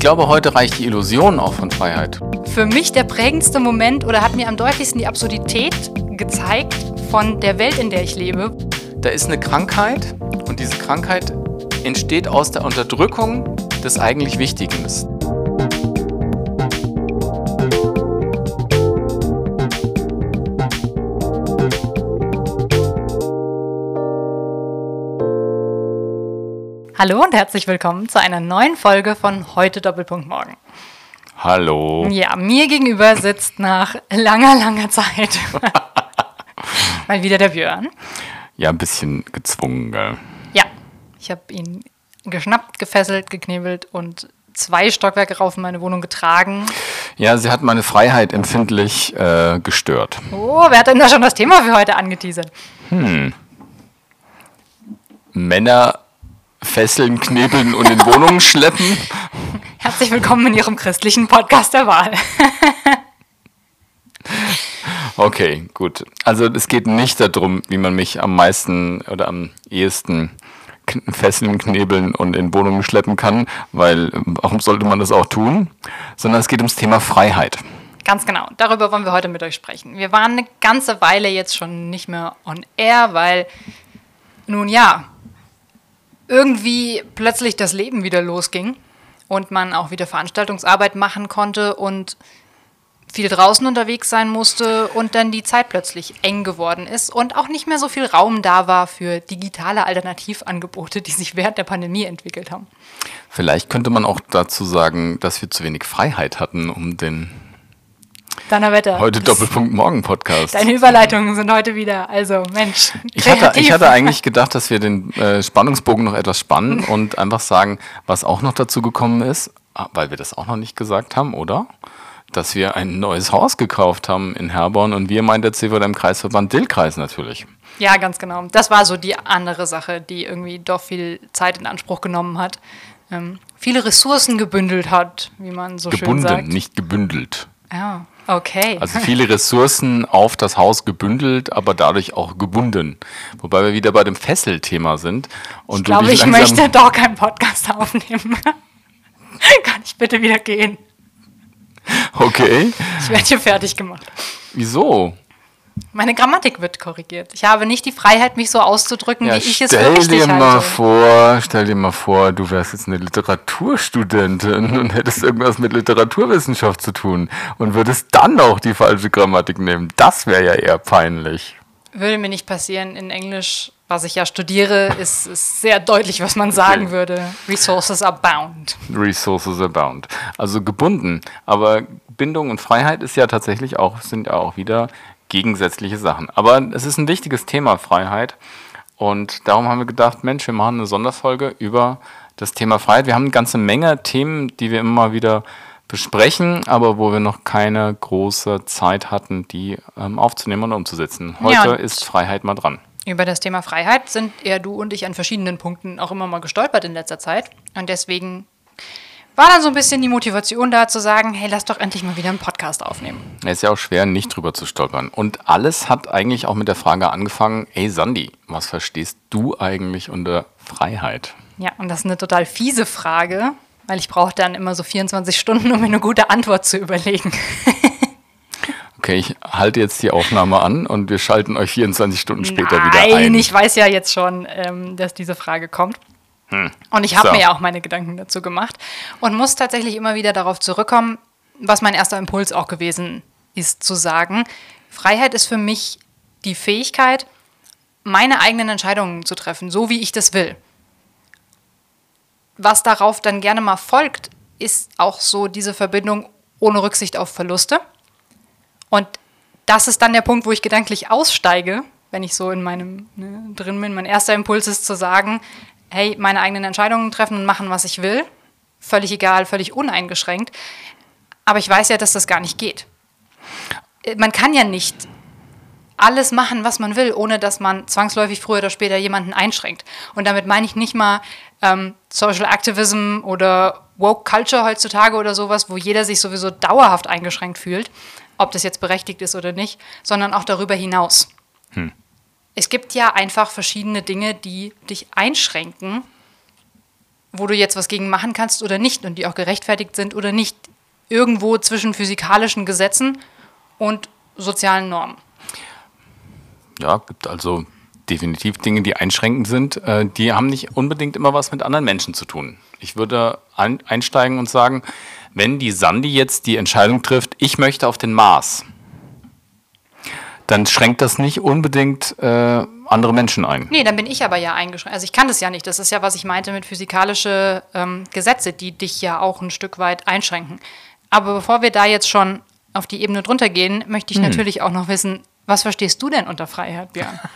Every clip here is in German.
Ich glaube, heute reicht die Illusion auch von Freiheit. Für mich der prägendste Moment oder hat mir am deutlichsten die Absurdität gezeigt von der Welt, in der ich lebe. Da ist eine Krankheit und diese Krankheit entsteht aus der Unterdrückung des eigentlich Wichtigen. Hallo und herzlich willkommen zu einer neuen Folge von Heute Doppelpunkt Morgen. Hallo. Ja, mir gegenüber sitzt nach langer, langer Zeit mal wieder der Björn. Ja, ein bisschen gezwungen, gell? Ja, ich habe ihn geschnappt, gefesselt, geknebelt und zwei Stockwerke rauf in meine Wohnung getragen. Ja, sie hat meine Freiheit empfindlich äh, gestört. Oh, wer hat denn da schon das Thema für heute angeteasert? Männer fesseln, knebeln und in Wohnungen schleppen. Herzlich willkommen in Ihrem christlichen Podcast der Wahl. Okay, gut. Also es geht nicht darum, wie man mich am meisten oder am ehesten fesseln, knebeln und in Wohnungen schleppen kann, weil äh, warum sollte man das auch tun? Sondern es geht ums Thema Freiheit. Ganz genau, darüber wollen wir heute mit euch sprechen. Wir waren eine ganze Weile jetzt schon nicht mehr on air, weil, nun ja, irgendwie plötzlich das Leben wieder losging und man auch wieder Veranstaltungsarbeit machen konnte und viel draußen unterwegs sein musste und dann die Zeit plötzlich eng geworden ist und auch nicht mehr so viel Raum da war für digitale Alternativangebote, die sich während der Pandemie entwickelt haben. Vielleicht könnte man auch dazu sagen, dass wir zu wenig Freiheit hatten, um den Donnerwetter. heute Doppelpunkt Morgen Podcast. Deine Überleitungen sind heute wieder, also Mensch. Ich hatte, ich hatte eigentlich gedacht, dass wir den äh, Spannungsbogen noch etwas spannen und einfach sagen, was auch noch dazu gekommen ist, ah, weil wir das auch noch nicht gesagt haben, oder? Dass wir ein neues Haus gekauft haben in Herborn und wir meint der CVM Kreisverband Dillkreis natürlich. Ja, ganz genau. Das war so die andere Sache, die irgendwie doch viel Zeit in Anspruch genommen hat. Ähm, viele Ressourcen gebündelt hat, wie man so schön Gebunden, sagt. nicht gebündelt. Ja, okay. Also viele Ressourcen auf das Haus gebündelt, aber dadurch auch gebunden. Wobei wir wieder bei dem Fesselthema sind. Und ich glaube, ich möchte doch keinen Podcast aufnehmen. Kann ich bitte wieder gehen? Okay. Ich werde hier fertig gemacht. Wieso? Meine Grammatik wird korrigiert. Ich habe nicht die Freiheit, mich so auszudrücken, Ja, wie ich es für stell richtig dir mal halte. vor, stell dir mal vor, du wärst jetzt eine Literaturstudentin und hättest irgendwas mit Literaturwissenschaft zu tun und würdest dann auch die falsche Grammatik nehmen. Das wäre ja eher peinlich. Würde mir nicht passieren. In Englisch, was ich ja studiere, ist, ist sehr deutlich, was man sagen Okay. würde. Resources abound. Resources abound. Also gebunden. Aber Bindung und Freiheit ist ja tatsächlich auch, sind ja auch wieder gegensätzliche Sachen. Aber es ist ein wichtiges Thema, Freiheit. Und darum haben wir gedacht, Mensch, wir machen eine Sonderfolge über das Thema Freiheit. Wir haben eine ganze Menge Themen, die wir immer wieder besprechen, aber wo wir noch keine große Zeit hatten, die ähm, aufzunehmen und umzusetzen. Heute Ja, und- ist Freiheit mal dran. Über das Thema Freiheit sind eher du und ich an verschiedenen Punkten auch immer mal gestolpert in letzter Zeit. Und deswegen war dann so ein bisschen die Motivation da zu sagen, hey, lass doch endlich mal wieder einen Podcast aufnehmen. Es ist ja auch schwer, nicht drüber zu stolpern. Und alles hat eigentlich auch mit der Frage angefangen, ey Sandy, was verstehst du eigentlich unter Freiheit? Ja, und das ist eine total fiese Frage, weil ich brauche dann immer so 24 Stunden, um mir eine gute Antwort zu überlegen. Okay, ich halte jetzt die Aufnahme an und wir schalten euch 24 Stunden später Nein, wieder ein. ich weiß ja jetzt schon, ähm, dass diese Frage kommt. Und ich habe So. mir ja auch meine Gedanken dazu gemacht und muss tatsächlich immer wieder darauf zurückkommen, was mein erster Impuls auch gewesen ist, zu sagen, Freiheit ist für mich die Fähigkeit, meine eigenen Entscheidungen zu treffen, so wie ich das will. Was darauf dann gerne mal folgt, ist auch so diese Verbindung ohne Rücksicht auf Verluste. Und das ist dann der Punkt, wo ich gedanklich aussteige, wenn ich so in meinem ne, drin bin. Mein erster Impuls ist zu sagen, hey, meine eigenen Entscheidungen treffen und machen, was ich will. Völlig egal, völlig uneingeschränkt. Aber ich weiß ja, dass das gar nicht geht. Äh, Man kann ja nicht alles machen, was man will, ohne dass man zwangsläufig früher oder später jemanden einschränkt. Und damit meine ich nicht mal ähm, Social Activism oder Woke Culture heutzutage oder sowas, wo jeder sich sowieso dauerhaft eingeschränkt fühlt, ob das jetzt berechtigt ist oder nicht, sondern auch darüber hinaus. Es gibt ja einfach verschiedene Dinge, die dich einschränken wo du jetzt was gegen machen kannst oder nicht und die auch gerechtfertigt sind oder nicht. Irgendwo zwischen physikalischen Gesetzen und sozialen Normen. Ja, gibt also definitiv Dinge, die einschränkend sind. Äh, die haben nicht unbedingt immer was mit anderen Menschen zu tun. Ich würde ein, einsteigen und sagen, wenn die Sandy jetzt die Entscheidung trifft, ich möchte auf den Mars, dann schränkt das nicht unbedingt äh, andere Menschen ein. Nee, dann bin ich aber ja eingeschränkt. Also ich kann das ja nicht. Das ist ja, was ich meinte mit physikalische ähm, Gesetze, die dich ja auch ein Stück weit einschränken. Aber bevor wir da jetzt schon auf die Ebene drunter gehen, möchte ich hm. natürlich auch noch wissen, was verstehst du denn unter Freiheit, Björn?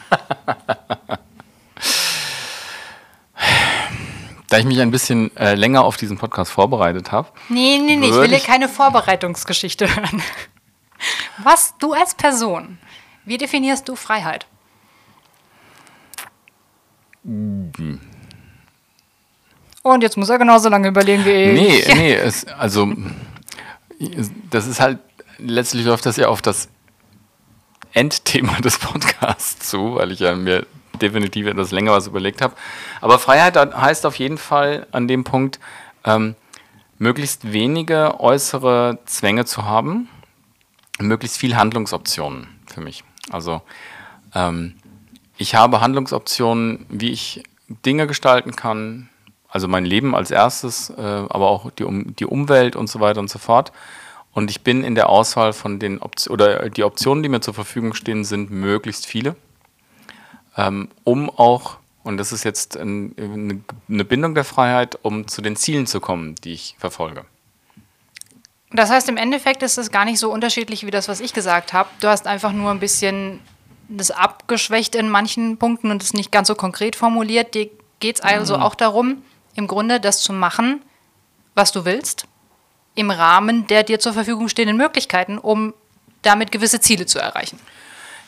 Da ich mich ein bisschen äh, länger auf diesen Podcast vorbereitet habe. Nee, nee, nee, ich will hier keine Vorbereitungsgeschichte hören. Was du als Person, wie definierst du Freiheit? Und jetzt muss er genauso lange überlegen wie ich. Nee, nee, es, also das ist halt, letztlich läuft das ja auf das Endthema des Podcasts zu, weil ich ja mir definitiv etwas länger was überlegt habe. Aber Freiheit heißt auf jeden Fall an dem Punkt, ähm, möglichst wenige äußere Zwänge zu haben, möglichst viel Handlungsoptionen für mich. Also ähm, ich habe Handlungsoptionen, wie ich Dinge gestalten kann, also mein Leben als erstes, äh, aber auch die, um, die Umwelt und so weiter und so fort. Und ich bin in der Auswahl von den Optionen, oder die Optionen, die mir zur Verfügung stehen, sind möglichst viele, ähm, um auch, und das ist jetzt ein, eine Bindung der Freiheit, um zu den Zielen zu kommen, die ich verfolge. Das heißt, im Endeffekt ist es gar nicht so unterschiedlich wie das, was ich gesagt habe. Du hast einfach nur ein bisschen das abgeschwächt in manchen Punkten und es nicht ganz so konkret formuliert. Dir geht es also mhm. auch darum, im Grunde das zu machen, was du willst, im Rahmen der dir zur Verfügung stehenden Möglichkeiten, um damit gewisse Ziele zu erreichen.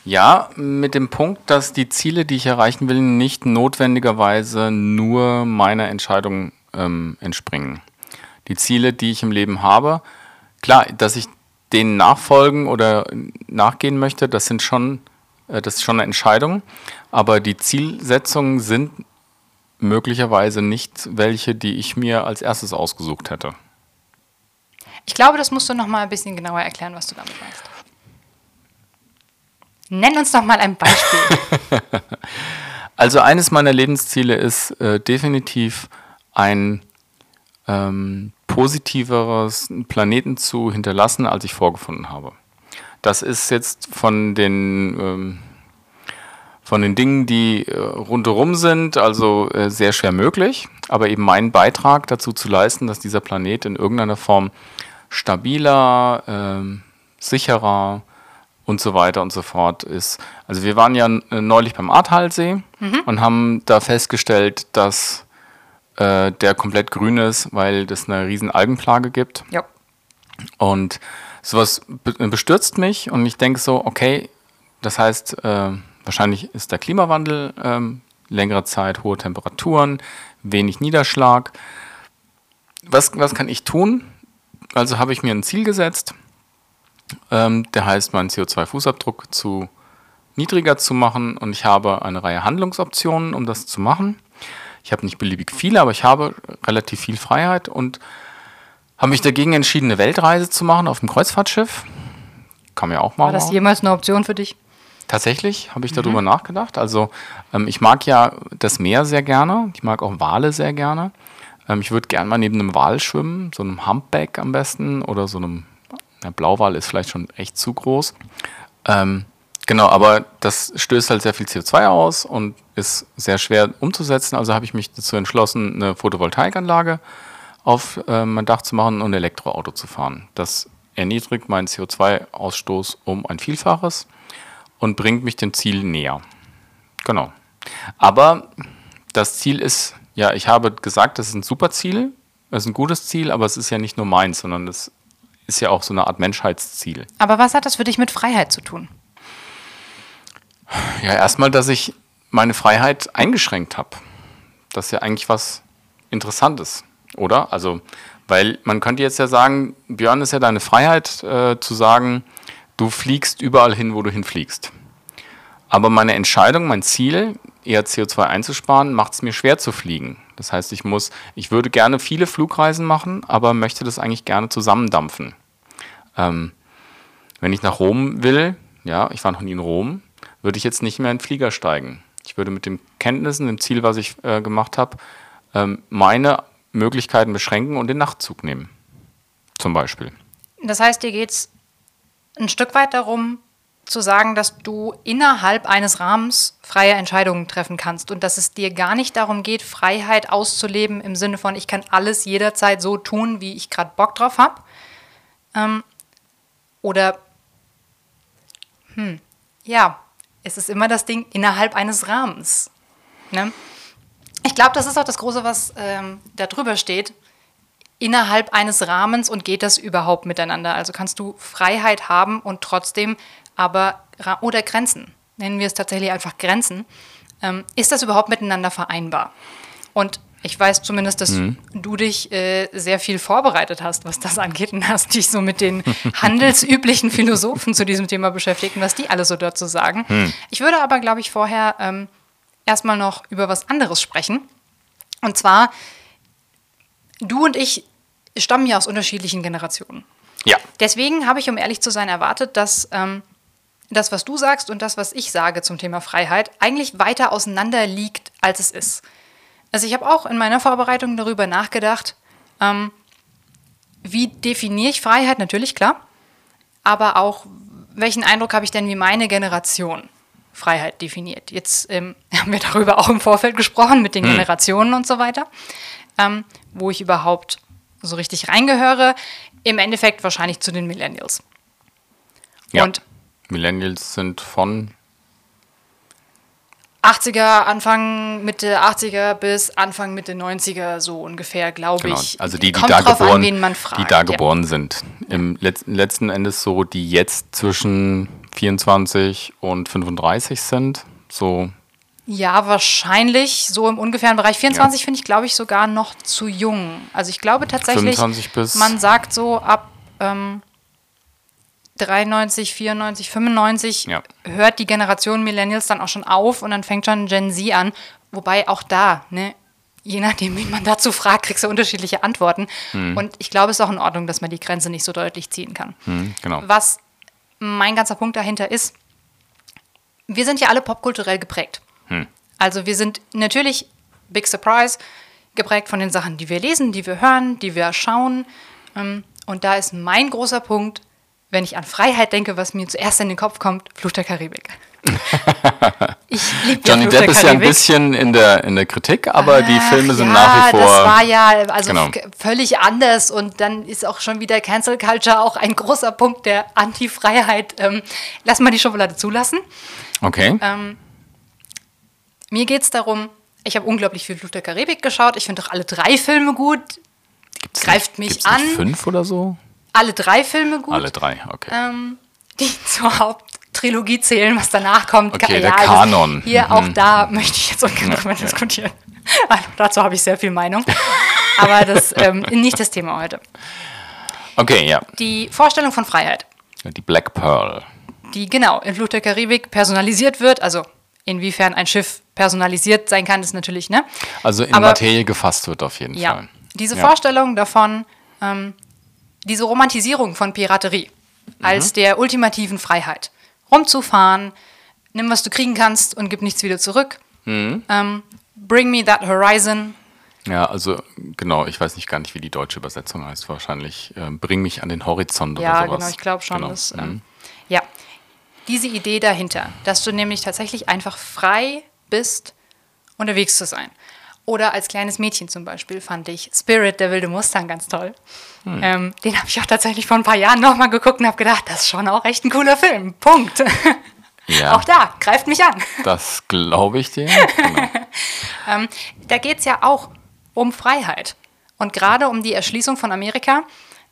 Ja, mit dem Punkt, dass die Ziele, die ich erreichen will, nicht notwendigerweise nur meiner Entscheidung ähm, entspringen. Die Ziele, die ich im Leben habe, klar, dass ich denen nachfolgen oder nachgehen möchte, das sind schon äh, das ist schon eine Entscheidung, aber die Zielsetzungen sind möglicherweise nicht welche, die ich mir als erstes ausgesucht hätte. Ich glaube, das musst du noch mal ein bisschen genauer erklären, was du damit meinst. Nenn uns doch mal ein Beispiel. also eines meiner Lebensziele ist äh, definitiv ein ähm, positiveres Planeten zu hinterlassen, als ich vorgefunden habe. Das ist jetzt von den, ähm, von den Dingen, die äh, rundherum sind, also äh, sehr schwer möglich. Aber eben meinen Beitrag dazu zu leisten, dass dieser Planet in irgendeiner Form stabiler, äh, sicherer und so weiter und so fort ist. Also wir waren ja neulich beim Ahrtalsee mhm. und haben da festgestellt, dass äh, der komplett grün ist, weil das eine riesen Algenplage gibt. Ja. Und sowas bestürzt mich und ich denke so, okay, das heißt, äh, wahrscheinlich ist der Klimawandel ähm, längere Zeit, hohe Temperaturen, wenig Niederschlag. Was, was kann ich tun? Also habe ich mir ein Ziel gesetzt, ähm, der heißt, meinen CO2-Fußabdruck zu niedriger zu machen und ich habe eine Reihe Handlungsoptionen, um das zu machen. Ich habe nicht beliebig viele, aber ich habe relativ viel Freiheit und habe mich dagegen entschieden, eine Weltreise zu machen auf dem Kreuzfahrtschiff. Kann mir auch mal. War das jemals eine Option für dich? Tatsächlich habe ich darüber mhm. nachgedacht. Also ähm, ich mag ja das Meer sehr gerne. Ich mag auch Wale sehr gerne. Ähm, ich würde gerne mal neben einem Wal schwimmen, so einem Humpback am besten oder so einem der Blauwal ist vielleicht schon echt zu groß. Ähm, genau, aber das stößt halt sehr viel CO2 aus und ist sehr schwer umzusetzen. Also habe ich mich dazu entschlossen, eine Photovoltaikanlage auf äh, mein Dach zu machen und ein Elektroauto zu fahren. Das erniedrigt meinen CO2-Ausstoß um ein Vielfaches und bringt mich dem Ziel näher. Genau. Aber das Ziel ist, ja, ich habe gesagt, das ist ein super Ziel, es ist ein gutes Ziel, aber es ist ja nicht nur meins, sondern es ist ja auch so eine Art Menschheitsziel. Aber was hat das für dich mit Freiheit zu tun? Ja, erstmal, dass ich meine Freiheit eingeschränkt habe. Das ist ja eigentlich was Interessantes oder? Also, weil man könnte jetzt ja sagen, Björn ist ja deine Freiheit äh, zu sagen, du fliegst überall hin, wo du hinfliegst. Aber meine Entscheidung, mein Ziel, eher CO2 einzusparen, macht es mir schwer zu fliegen, Das heißt, ich muss, ich würde gerne viele Flugreisen machen, aber möchte das eigentlich gerne zusammendampfen. Ähm, wenn ich nach Rom will, ja, ich war noch nie in Rom, würde ich jetzt nicht mehr in den Flieger steigen. Ich würde mit den Kenntnissen, dem Ziel, was ich äh, gemacht habe, ähm, meine Möglichkeiten beschränken und den Nachtzug nehmen. Zum Beispiel. Das heißt, dir geht es ein Stück weit darum, zu sagen, dass du innerhalb eines Rahmens freie Entscheidungen treffen kannst und dass es dir gar nicht darum geht, Freiheit auszuleben im Sinne von, ich kann alles jederzeit so tun, wie ich gerade Bock drauf habe. Ähm, oder, hm, ja, es ist immer das Ding innerhalb eines Rahmens. Ne? Ich glaube, das ist auch das Große, was ähm, da drüber steht. Innerhalb eines Rahmens und geht das überhaupt miteinander? Also kannst du Freiheit haben und trotzdem aber oder Grenzen, nennen wir es tatsächlich einfach Grenzen, ähm, ist das überhaupt miteinander vereinbar? Und ich weiß zumindest, dass mhm. du dich äh, sehr viel vorbereitet hast, was das angeht, und hast dich so mit den handelsüblichen Philosophen zu diesem Thema beschäftigt und was die alle so dazu sagen. Mhm. Ich würde aber, glaube ich, vorher ähm, erstmal noch über was anderes sprechen. Und zwar, du und ich stammen ja aus unterschiedlichen Generationen. Ja. Deswegen habe ich, um ehrlich zu sein, erwartet, dass ähm, das, was du sagst und das, was ich sage zum Thema Freiheit, eigentlich weiter auseinander liegt, als es ist. Also ich habe auch in meiner Vorbereitung darüber nachgedacht, ähm, wie definiere ich Freiheit, natürlich klar, aber auch, welchen Eindruck habe ich denn, wie meine Generation Freiheit definiert. Jetzt ähm, haben wir darüber auch im Vorfeld gesprochen mit den hm. Generationen und so weiter, ähm, wo ich überhaupt so richtig reingehöre. Im Endeffekt wahrscheinlich zu den Millennials. Ja. Und Millennials sind von 80er, Anfang Mitte 80er bis Anfang Mitte 90er so ungefähr, glaube genau. ich. Also die, die da geboren, an, die da geboren ja. sind. Im letzten, letzten Endes so, die jetzt zwischen 24 und 35 sind, so. Ja, wahrscheinlich so im ungefähren Bereich. 24 ja. finde ich, glaube ich, sogar noch zu jung. Also ich glaube tatsächlich, man sagt so ab ähm, 93, 94, 95 ja. hört die Generation Millennials dann auch schon auf und dann fängt schon Gen Z an. Wobei auch da, ne, je nachdem, wie man dazu fragt, kriegst du unterschiedliche Antworten. Hm. Und ich glaube, es ist auch in Ordnung, dass man die Grenze nicht so deutlich ziehen kann. Hm, genau. Was mein ganzer Punkt dahinter ist, wir sind ja alle popkulturell geprägt. Hm. Also wir sind natürlich, big surprise, geprägt von den Sachen, die wir lesen, die wir hören, die wir schauen. Ähm, und da ist mein großer Punkt, wenn ich an Freiheit denke, was mir zuerst in den Kopf kommt, Fluch der Karibik. ich liebe Johnny Fluch Depp ist ja ein bisschen in der, in der Kritik, aber Ach, die Filme sind ja, nach wie vor. Das war ja also genau. völlig anders und dann ist auch schon wieder Cancel Culture auch ein großer Punkt der Anti-Freiheit. Ähm, lass mal die Schokolade zulassen. Okay. Ähm, mir geht es darum, ich habe unglaublich viel Fluch der Karibik geschaut. Ich finde doch alle drei Filme gut. Gibt's Greift nicht, mich an. fünf oder so? Alle drei Filme gut. Alle drei, okay. Ähm, die zur Haupttrilogie zählen, was danach kommt. Okay, ja, der Kanon. Hier, mhm. auch da möchte ich jetzt ungern drüber ja, diskutieren. Also, dazu habe ich sehr viel Meinung. Aber das ähm, nicht das Thema heute. Okay, ja. Die Vorstellung von Freiheit. Die Black Pearl. Die genau in Flucht der Karibik personalisiert wird. Also inwiefern ein Schiff personalisiert sein kann, ist natürlich, ne? Also in Aber, Materie gefasst wird auf jeden ja, Fall. Diese ja. Vorstellung davon, ähm, diese Romantisierung von Piraterie mhm. als der ultimativen Freiheit. Rumzufahren, nimm, was du kriegen kannst und gib nichts wieder zurück. Mhm. Ähm, bring me that horizon. Ja, also genau, ich weiß nicht gar nicht, wie die deutsche Übersetzung heißt. Wahrscheinlich äh, bring mich an den Horizont ja, oder sowas. Ja, genau, ich glaube schon. Genau. Dass, ähm, mhm. Ja, diese Idee dahinter, dass du nämlich tatsächlich einfach frei bist, unterwegs zu sein. Oder als kleines Mädchen zum Beispiel fand ich Spirit, der wilde Mustang, ganz toll. Hm. Ähm, den habe ich auch tatsächlich vor ein paar Jahren nochmal geguckt und habe gedacht, das ist schon auch echt ein cooler Film. Punkt. Ja. Auch da, greift mich an. Das glaube ich dir. Genau. ähm, da geht es ja auch um Freiheit. Und gerade um die Erschließung von Amerika.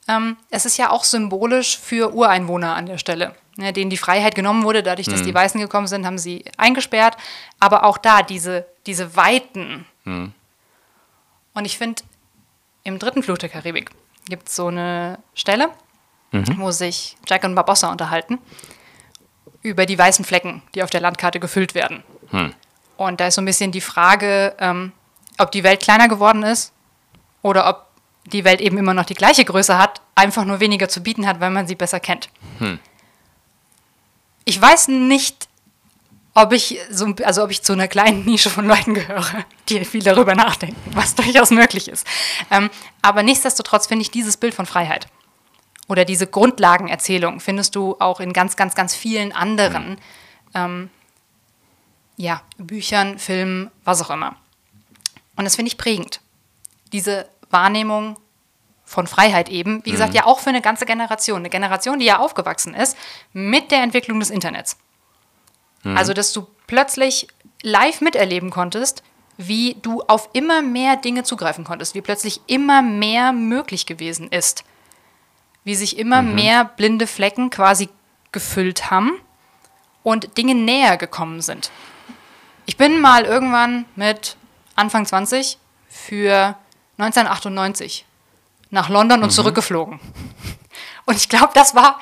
Ähm, es ist ja auch symbolisch für Ureinwohner an der Stelle, ne, denen die Freiheit genommen wurde. Dadurch, dass hm. die Weißen gekommen sind, haben sie eingesperrt. Aber auch da diese, diese Weiten, hm. Und ich finde, im dritten Fluch der Karibik gibt es so eine Stelle, mhm. wo sich Jack und Barbossa unterhalten über die weißen Flecken, die auf der Landkarte gefüllt werden. Hm. Und da ist so ein bisschen die Frage, ähm, ob die Welt kleiner geworden ist oder ob die Welt eben immer noch die gleiche Größe hat, einfach nur weniger zu bieten hat, weil man sie besser kennt. Hm. Ich weiß nicht, ob ich so, also ob ich zu einer kleinen Nische von Leuten gehöre, die viel darüber nachdenken, was durchaus möglich ist. Ähm, aber nichtsdestotrotz finde ich dieses Bild von Freiheit oder diese Grundlagenerzählung findest du auch in ganz, ganz, ganz vielen anderen ähm, ja, Büchern, Filmen, was auch immer. Und das finde ich prägend. Diese Wahrnehmung von Freiheit eben, wie gesagt, mhm. ja auch für eine ganze Generation. Eine Generation, die ja aufgewachsen ist mit der Entwicklung des Internets. Mhm. Also, dass du plötzlich live miterleben konntest, wie du auf immer mehr Dinge zugreifen konntest, wie plötzlich immer mehr möglich gewesen ist. Wie sich immer mhm. mehr blinde Flecken quasi gefüllt haben und Dinge näher gekommen sind. Ich bin mal irgendwann mit Anfang 20 für 1998 nach London und mhm. zurückgeflogen. Und ich glaube, das war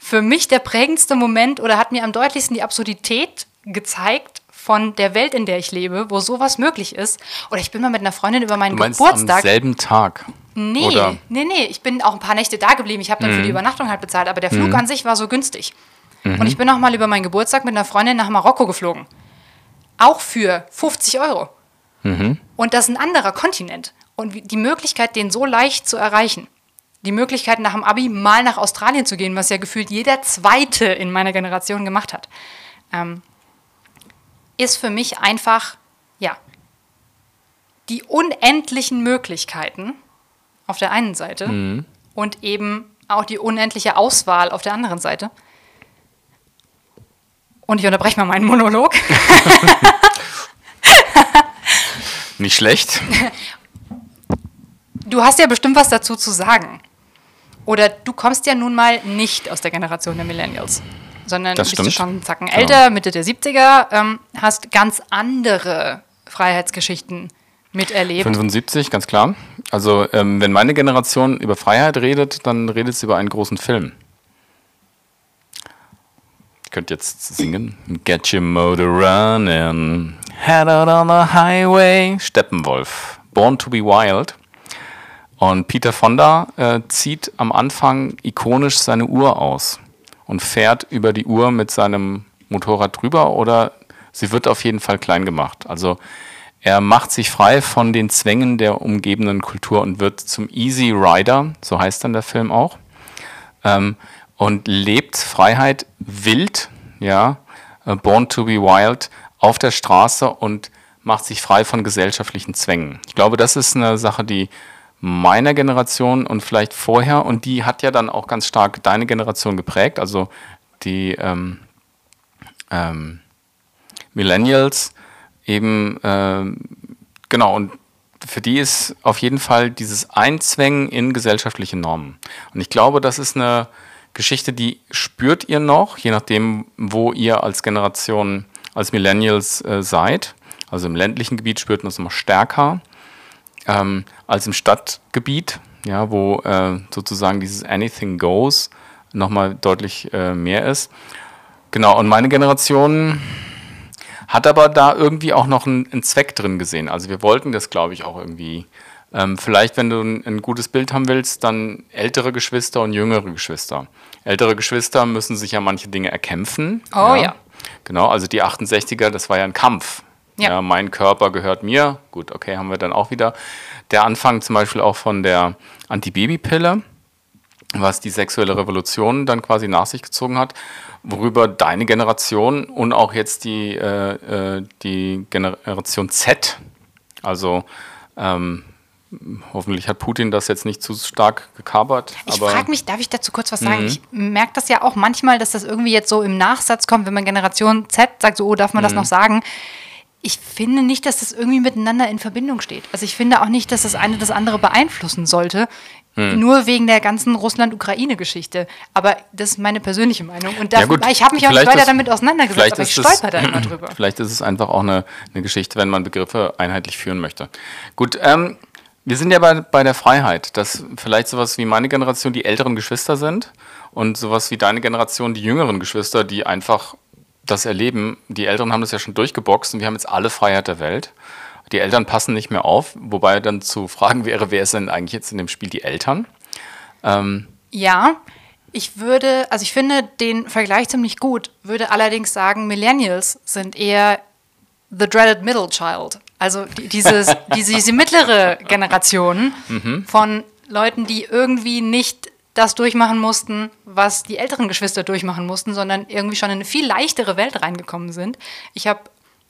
für mich der prägendste Moment oder hat mir am deutlichsten die Absurdität gezeigt von der Welt, in der ich lebe, wo sowas möglich ist. Oder ich bin mal mit einer Freundin über meinen du meinst Geburtstag. Am selben Tag. Nee, oder? nee, nee. Ich bin auch ein paar Nächte da geblieben. Ich habe dann mhm. für die mhm. Übernachtung halt bezahlt, aber der Flug mhm. an sich war so günstig. Mhm. Und ich bin auch mal über meinen Geburtstag mit einer Freundin nach Marokko geflogen. Auch für 50 Euro. Mhm. Und das ist ein anderer Kontinent. Und die Möglichkeit, den so leicht zu erreichen, die Möglichkeit, nach dem Abi mal nach Australien zu gehen, was ja gefühlt jeder Zweite in meiner Generation gemacht hat, ähm, ist für mich einfach, ja, die unendlichen Möglichkeiten auf der einen Seite mhm. und eben auch die unendliche Auswahl auf der anderen Seite. Und ich unterbreche mal meinen Monolog. Nicht schlecht. Du hast ja bestimmt was dazu zu sagen. Oder du kommst ja nun mal nicht aus der Generation der Millennials, sondern das bist stimmt. du schon einen Zacken genau. älter, Mitte der 70er, ähm, hast ganz andere Freiheitsgeschichten miterlebt. 75, ganz klar. Also ähm, wenn meine Generation über Freiheit redet, dann redet sie über einen großen Film. Ich könnte jetzt singen. Get your motor running, head out on the highway. Steppenwolf, Born to be Wild. Und Peter Fonda äh, zieht am Anfang ikonisch seine Uhr aus und fährt über die Uhr mit seinem Motorrad drüber oder sie wird auf jeden Fall klein gemacht. Also er macht sich frei von den Zwängen der umgebenden Kultur und wird zum Easy Rider, so heißt dann der Film auch, ähm, und lebt Freiheit wild, ja, äh, Born to be Wild, auf der Straße und macht sich frei von gesellschaftlichen Zwängen. Ich glaube, das ist eine Sache, die meiner Generation und vielleicht vorher und die hat ja dann auch ganz stark deine Generation geprägt, also die ähm, ähm, Millennials eben, ähm, genau, und für die ist auf jeden Fall dieses Einzwängen in gesellschaftliche Normen. Und ich glaube, das ist eine Geschichte, die spürt ihr noch, je nachdem, wo ihr als Generation, als Millennials äh, seid. Also im ländlichen Gebiet spürt man es immer stärker ähm, als im Stadtgebiet, ja, wo äh, sozusagen dieses Anything Goes nochmal deutlich äh, mehr ist. Genau, und meine Generation hat aber da irgendwie auch noch einen, einen Zweck drin gesehen. Also wir wollten das, glaube ich, auch irgendwie. Ähm, vielleicht, wenn du ein, ein, gutes Bild haben willst, dann ältere Geschwister und jüngere Geschwister. Ältere Geschwister müssen sich ja manche Dinge erkämpfen. Oh ja. ja. Genau, also die 68er, das war ja ein Kampf. Ja. ja. mein Körper gehört mir. Gut, okay, haben wir dann auch wieder. Der Anfang zum Beispiel auch von der Antibabypille, was die sexuelle Revolution dann quasi nach sich gezogen hat, worüber deine Generation und auch jetzt die, äh, äh die Generation Z, also ähm, Hoffentlich hat Putin das jetzt nicht zu stark gekabert. Ich frage mich, darf ich dazu kurz was sagen? Mhm. Ich merke das ja auch manchmal, dass das irgendwie jetzt so im Nachsatz kommt, wenn man Generation Z sagt, so, oh, darf man mhm. das noch sagen? Ich finde nicht, dass das irgendwie miteinander in Verbindung steht. Also ich finde auch nicht, dass das eine das andere beeinflussen sollte. Hm. Nur wegen der ganzen Russland-Ukraine-Geschichte. Aber das ist meine persönliche Meinung. Und da, ja ich habe mich auch nicht weiter ist, damit auseinandergesetzt, aber ich stolper da immer drüber. Vielleicht ist es einfach auch eine, eine Geschichte, wenn man Begriffe einheitlich führen möchte. Gut, ähm, wir sind ja bei, bei der Freiheit, dass vielleicht sowas wie meine Generation die älteren Geschwister sind und sowas wie deine Generation die jüngeren Geschwister, die einfach das erleben, die Älteren haben das ja schon durchgeboxt und wir haben jetzt alle Freiheit der Welt. Die Eltern passen nicht mehr auf, wobei dann zu fragen wäre, wer ist denn eigentlich jetzt in dem Spiel die Eltern? Ähm, ja, ich würde, also ich finde den Vergleich ziemlich gut, würde allerdings sagen, Millennials sind eher the dreaded middle child. Also die, dieses, diese, diese mittlere Generation mhm. von Leuten, die irgendwie nicht das durchmachen mussten, was die älteren Geschwister durchmachen mussten, sondern irgendwie schon in eine viel leichtere Welt reingekommen sind. Ich habe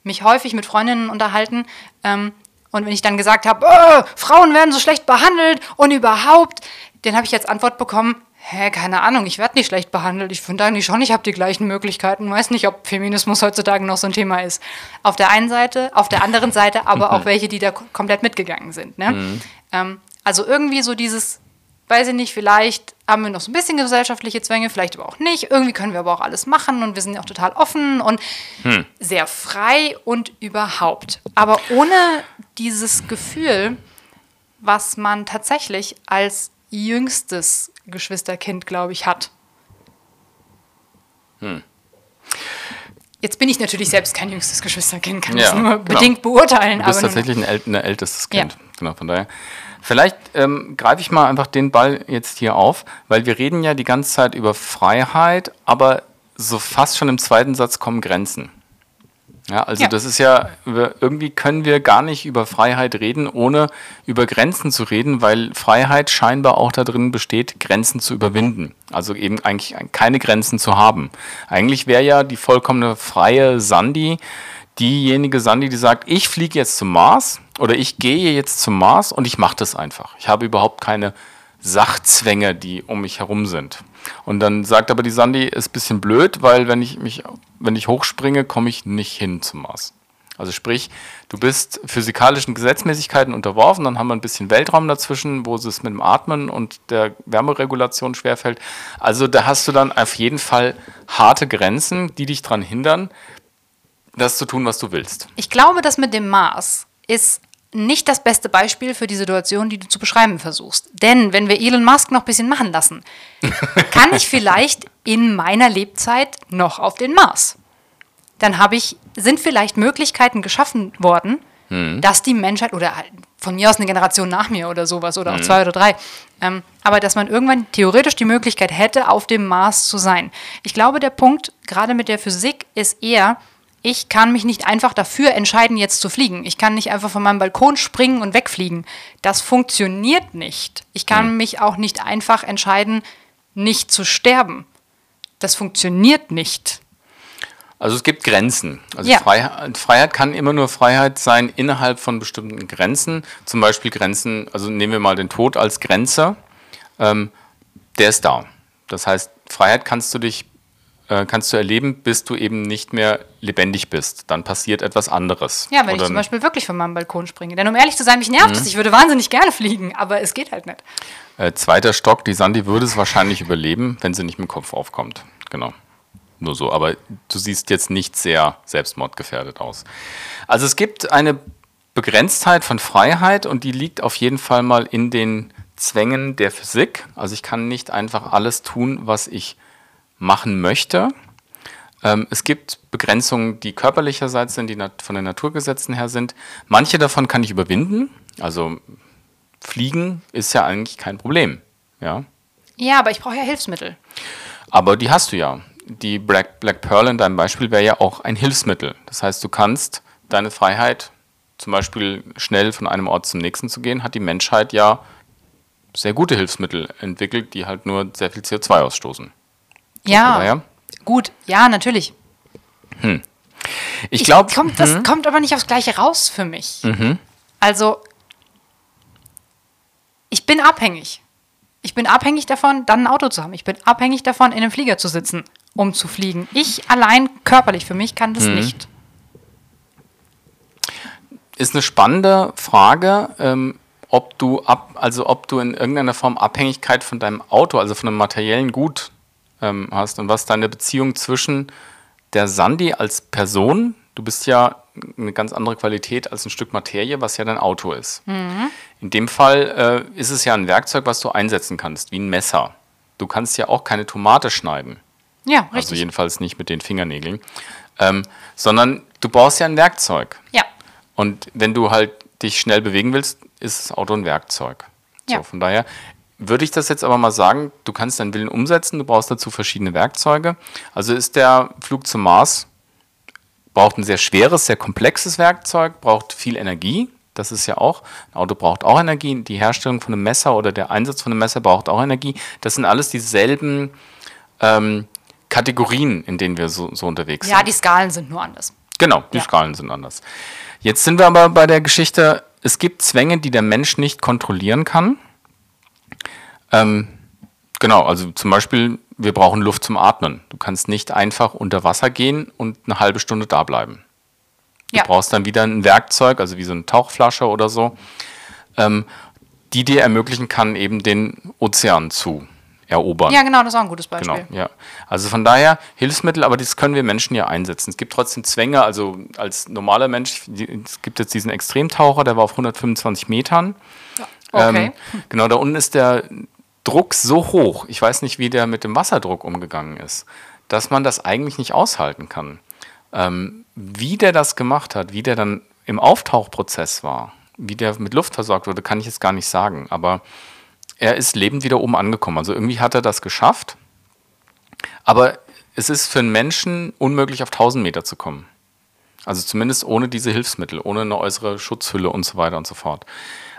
mich häufig mit Freundinnen unterhalten ähm, und wenn ich dann gesagt habe, oh, Frauen werden so schlecht behandelt und überhaupt, dann habe ich jetzt Antwort bekommen, hä, keine Ahnung, ich werde nicht schlecht behandelt. Ich finde eigentlich schon, ich habe die gleichen Möglichkeiten. Weiß nicht, ob Feminismus heutzutage noch so ein Thema ist. Auf der einen Seite, auf der anderen Seite aber auch welche, die da komplett mitgegangen sind. Ne? Mhm. Ähm, also irgendwie so dieses, weiß ich nicht, vielleicht haben wir noch so ein bisschen gesellschaftliche Zwänge, vielleicht aber auch nicht. Irgendwie können wir aber auch alles machen und wir sind ja auch total offen und hm. sehr frei und überhaupt. Aber ohne dieses Gefühl, was man tatsächlich als jüngstes Geschwisterkind, glaube ich, hat. Hm. Jetzt bin ich natürlich selbst kein jüngstes Geschwisterkind, kann ja, das nur genau. bedingt beurteilen. Du bist tatsächlich ein, äl ein ältestes Kind. Ja. Genau, von daher. Vielleicht ähm, greife ich mal einfach den Ball jetzt hier auf, weil wir reden ja die ganze Zeit über Freiheit, aber so fast schon im zweiten Satz kommen Grenzen. Ja, also ja. das ist ja, irgendwie können wir gar nicht über Freiheit reden, ohne über Grenzen zu reden, weil Freiheit scheinbar auch darin besteht, Grenzen zu überwinden. Also eben eigentlich keine Grenzen zu haben. Eigentlich wäre ja die vollkommene freie Sandy diejenige Sandy, die sagt, ich fliege jetzt zum Mars oder ich gehe jetzt zum Mars und ich mache das einfach. Ich habe überhaupt keine Sachzwänge, die um mich herum sind. Und dann sagt aber die Sandy, ist ein bisschen blöd, weil wenn ich mich, wenn ich hochspringe, komme ich nicht hin zum Mars. Also sprich, du bist physikalischen Gesetzmäßigkeiten unterworfen, dann haben wir ein bisschen Weltraum dazwischen, wo es mit dem Atmen und der Wärmeregulation schwerfällt. Also da hast du dann auf jeden Fall harte Grenzen, die dich daran hindern, das zu tun, was du willst. Ich glaube, das mit dem Mars ist nicht das beste Beispiel für die Situation, die du zu beschreiben versuchst. Denn wenn wir Elon Musk noch ein bisschen machen lassen, kann ich vielleicht in meiner Lebzeit noch auf den Mars. Dann habe ich, sind vielleicht Möglichkeiten geschaffen worden, hm. dass die Menschheit, oder halt von mir aus eine Generation nach mir oder sowas, oder hm. auch zwei oder drei, ähm, aber dass man irgendwann theoretisch die Möglichkeit hätte, auf dem Mars zu sein. Ich glaube, der Punkt, gerade mit der Physik, ist eher, ich kann mich nicht einfach dafür entscheiden, jetzt zu fliegen. Ich kann nicht einfach von meinem Balkon springen und wegfliegen. Das funktioniert nicht. Ich kann hm. mich auch nicht einfach entscheiden, nicht zu sterben. Das funktioniert nicht. Also es gibt Grenzen. Also ja. Freiheit, Freiheit, kann immer nur Freiheit sein innerhalb von bestimmten Grenzen. Zum Beispiel Grenzen, also nehmen wir mal den Tod als Grenze. Ähm, der ist da. Das heißt, Freiheit kannst du dich äh, kannst du erleben, bis du eben nicht mehr lebendig bist. Dann passiert etwas anderes. Ja, wenn Oder ich zum Beispiel wirklich von meinem Balkon springe. Denn um ehrlich zu sein, mich nervt es. Mhm. Ich würde wahnsinnig gerne fliegen, aber es geht halt nicht. Äh, zweiter Stock, die Sandy würde es wahrscheinlich überleben, wenn sie nicht mit dem Kopf aufkommt. Genau. Nur so. Aber du siehst jetzt nicht sehr selbstmordgefährdet aus. Also es gibt eine Begrenztheit von Freiheit und die liegt auf jeden Fall mal in den Zwängen der Physik. Also ich kann nicht einfach alles tun, was ich machen möchte. Ähm, es gibt Begrenzungen, die körperlicherseits sind, die von den Naturgesetzen her sind. Manche davon kann ich überwinden. Also Fliegen ist ja eigentlich kein Problem. Ja, ja aber ich brauche ja Hilfsmittel. Aber die hast du ja. Die Black, Black Pearl in deinem Beispiel wäre ja auch ein Hilfsmittel. Das heißt, du kannst deine Freiheit, zum Beispiel schnell von einem Ort zum nächsten zu gehen, hat die Menschheit ja sehr gute Hilfsmittel entwickelt, die halt nur sehr viel CO2 ausstoßen. Ja, gut, ja, natürlich. Hm. Ich glaube, das hm? kommt aber nicht aufs Gleiche raus für mich. Mhm. Also, ich bin abhängig. Ich bin abhängig davon, dann ein Auto zu haben. Ich bin abhängig davon, in einem Flieger zu sitzen, um zu fliegen. Ich allein körperlich für mich kann das mhm. nicht. Ist eine spannende Frage, ähm, ob du ab, also ob du in irgendeiner Form Abhängigkeit von deinem Auto, also von einem materiellen Gut ähm, hast und was deine Beziehung zwischen der Sandy als Person, du bist ja eine ganz andere Qualität als ein Stück Materie, was ja dein Auto ist. Mhm. In dem Fall äh, ist es ja ein Werkzeug, was du einsetzen kannst, wie ein Messer. Du kannst ja auch keine Tomate schneiden. Ja, richtig. Also jedenfalls nicht mit den Fingernägeln. Ähm, sondern du brauchst ja ein Werkzeug. Ja. Und wenn du halt dich schnell bewegen willst, ist das Auto ein Werkzeug. So, Ja. von daher würde ich das jetzt aber mal sagen, du kannst deinen Willen umsetzen, du brauchst dazu verschiedene Werkzeuge. Also ist der Flug zum Mars, braucht ein sehr schweres, sehr komplexes Werkzeug, braucht viel Energie. Das ist ja auch, ein Auto braucht auch Energie, die Herstellung von einem Messer oder der Einsatz von einem Messer braucht auch Energie. Das sind alles dieselben ähm, Kategorien, in denen wir so, so unterwegs Ja, sind. die Skalen sind nur anders. Genau, die Ja. Skalen sind anders. Jetzt sind wir aber bei der Geschichte, es gibt Zwänge, die der Mensch nicht kontrollieren kann. Ähm, genau, also zum Beispiel, wir brauchen Luft zum Atmen. Du kannst nicht einfach unter Wasser gehen und eine halbe Stunde da bleiben. Du Ja. brauchst dann wieder ein Werkzeug, also wie so eine Tauchflasche oder so, ähm, die dir ermöglichen kann, eben den Ozean zu erobern. Ja, genau, das ist auch ein gutes Beispiel. Genau, ja. Also von daher Hilfsmittel, aber das können wir Menschen ja einsetzen. Es gibt trotzdem Zwänge, also als normaler Mensch, es gibt jetzt diesen Extremtaucher, der war auf 125 Metern. Okay. Ähm, genau, da unten ist der Druck so hoch, ich weiß nicht, wie der mit dem Wasserdruck umgegangen ist, dass man das eigentlich nicht aushalten kann. Ähm, wie der das gemacht hat, wie der dann im Auftauchprozess war, wie der mit Luft versorgt wurde, kann ich jetzt gar nicht sagen. Aber er ist lebend wieder oben angekommen. Also irgendwie hat er das geschafft. Aber es ist für einen Menschen unmöglich, auf 1000 Meter zu kommen. Also zumindest ohne diese Hilfsmittel, ohne eine äußere Schutzhülle und so weiter und so fort.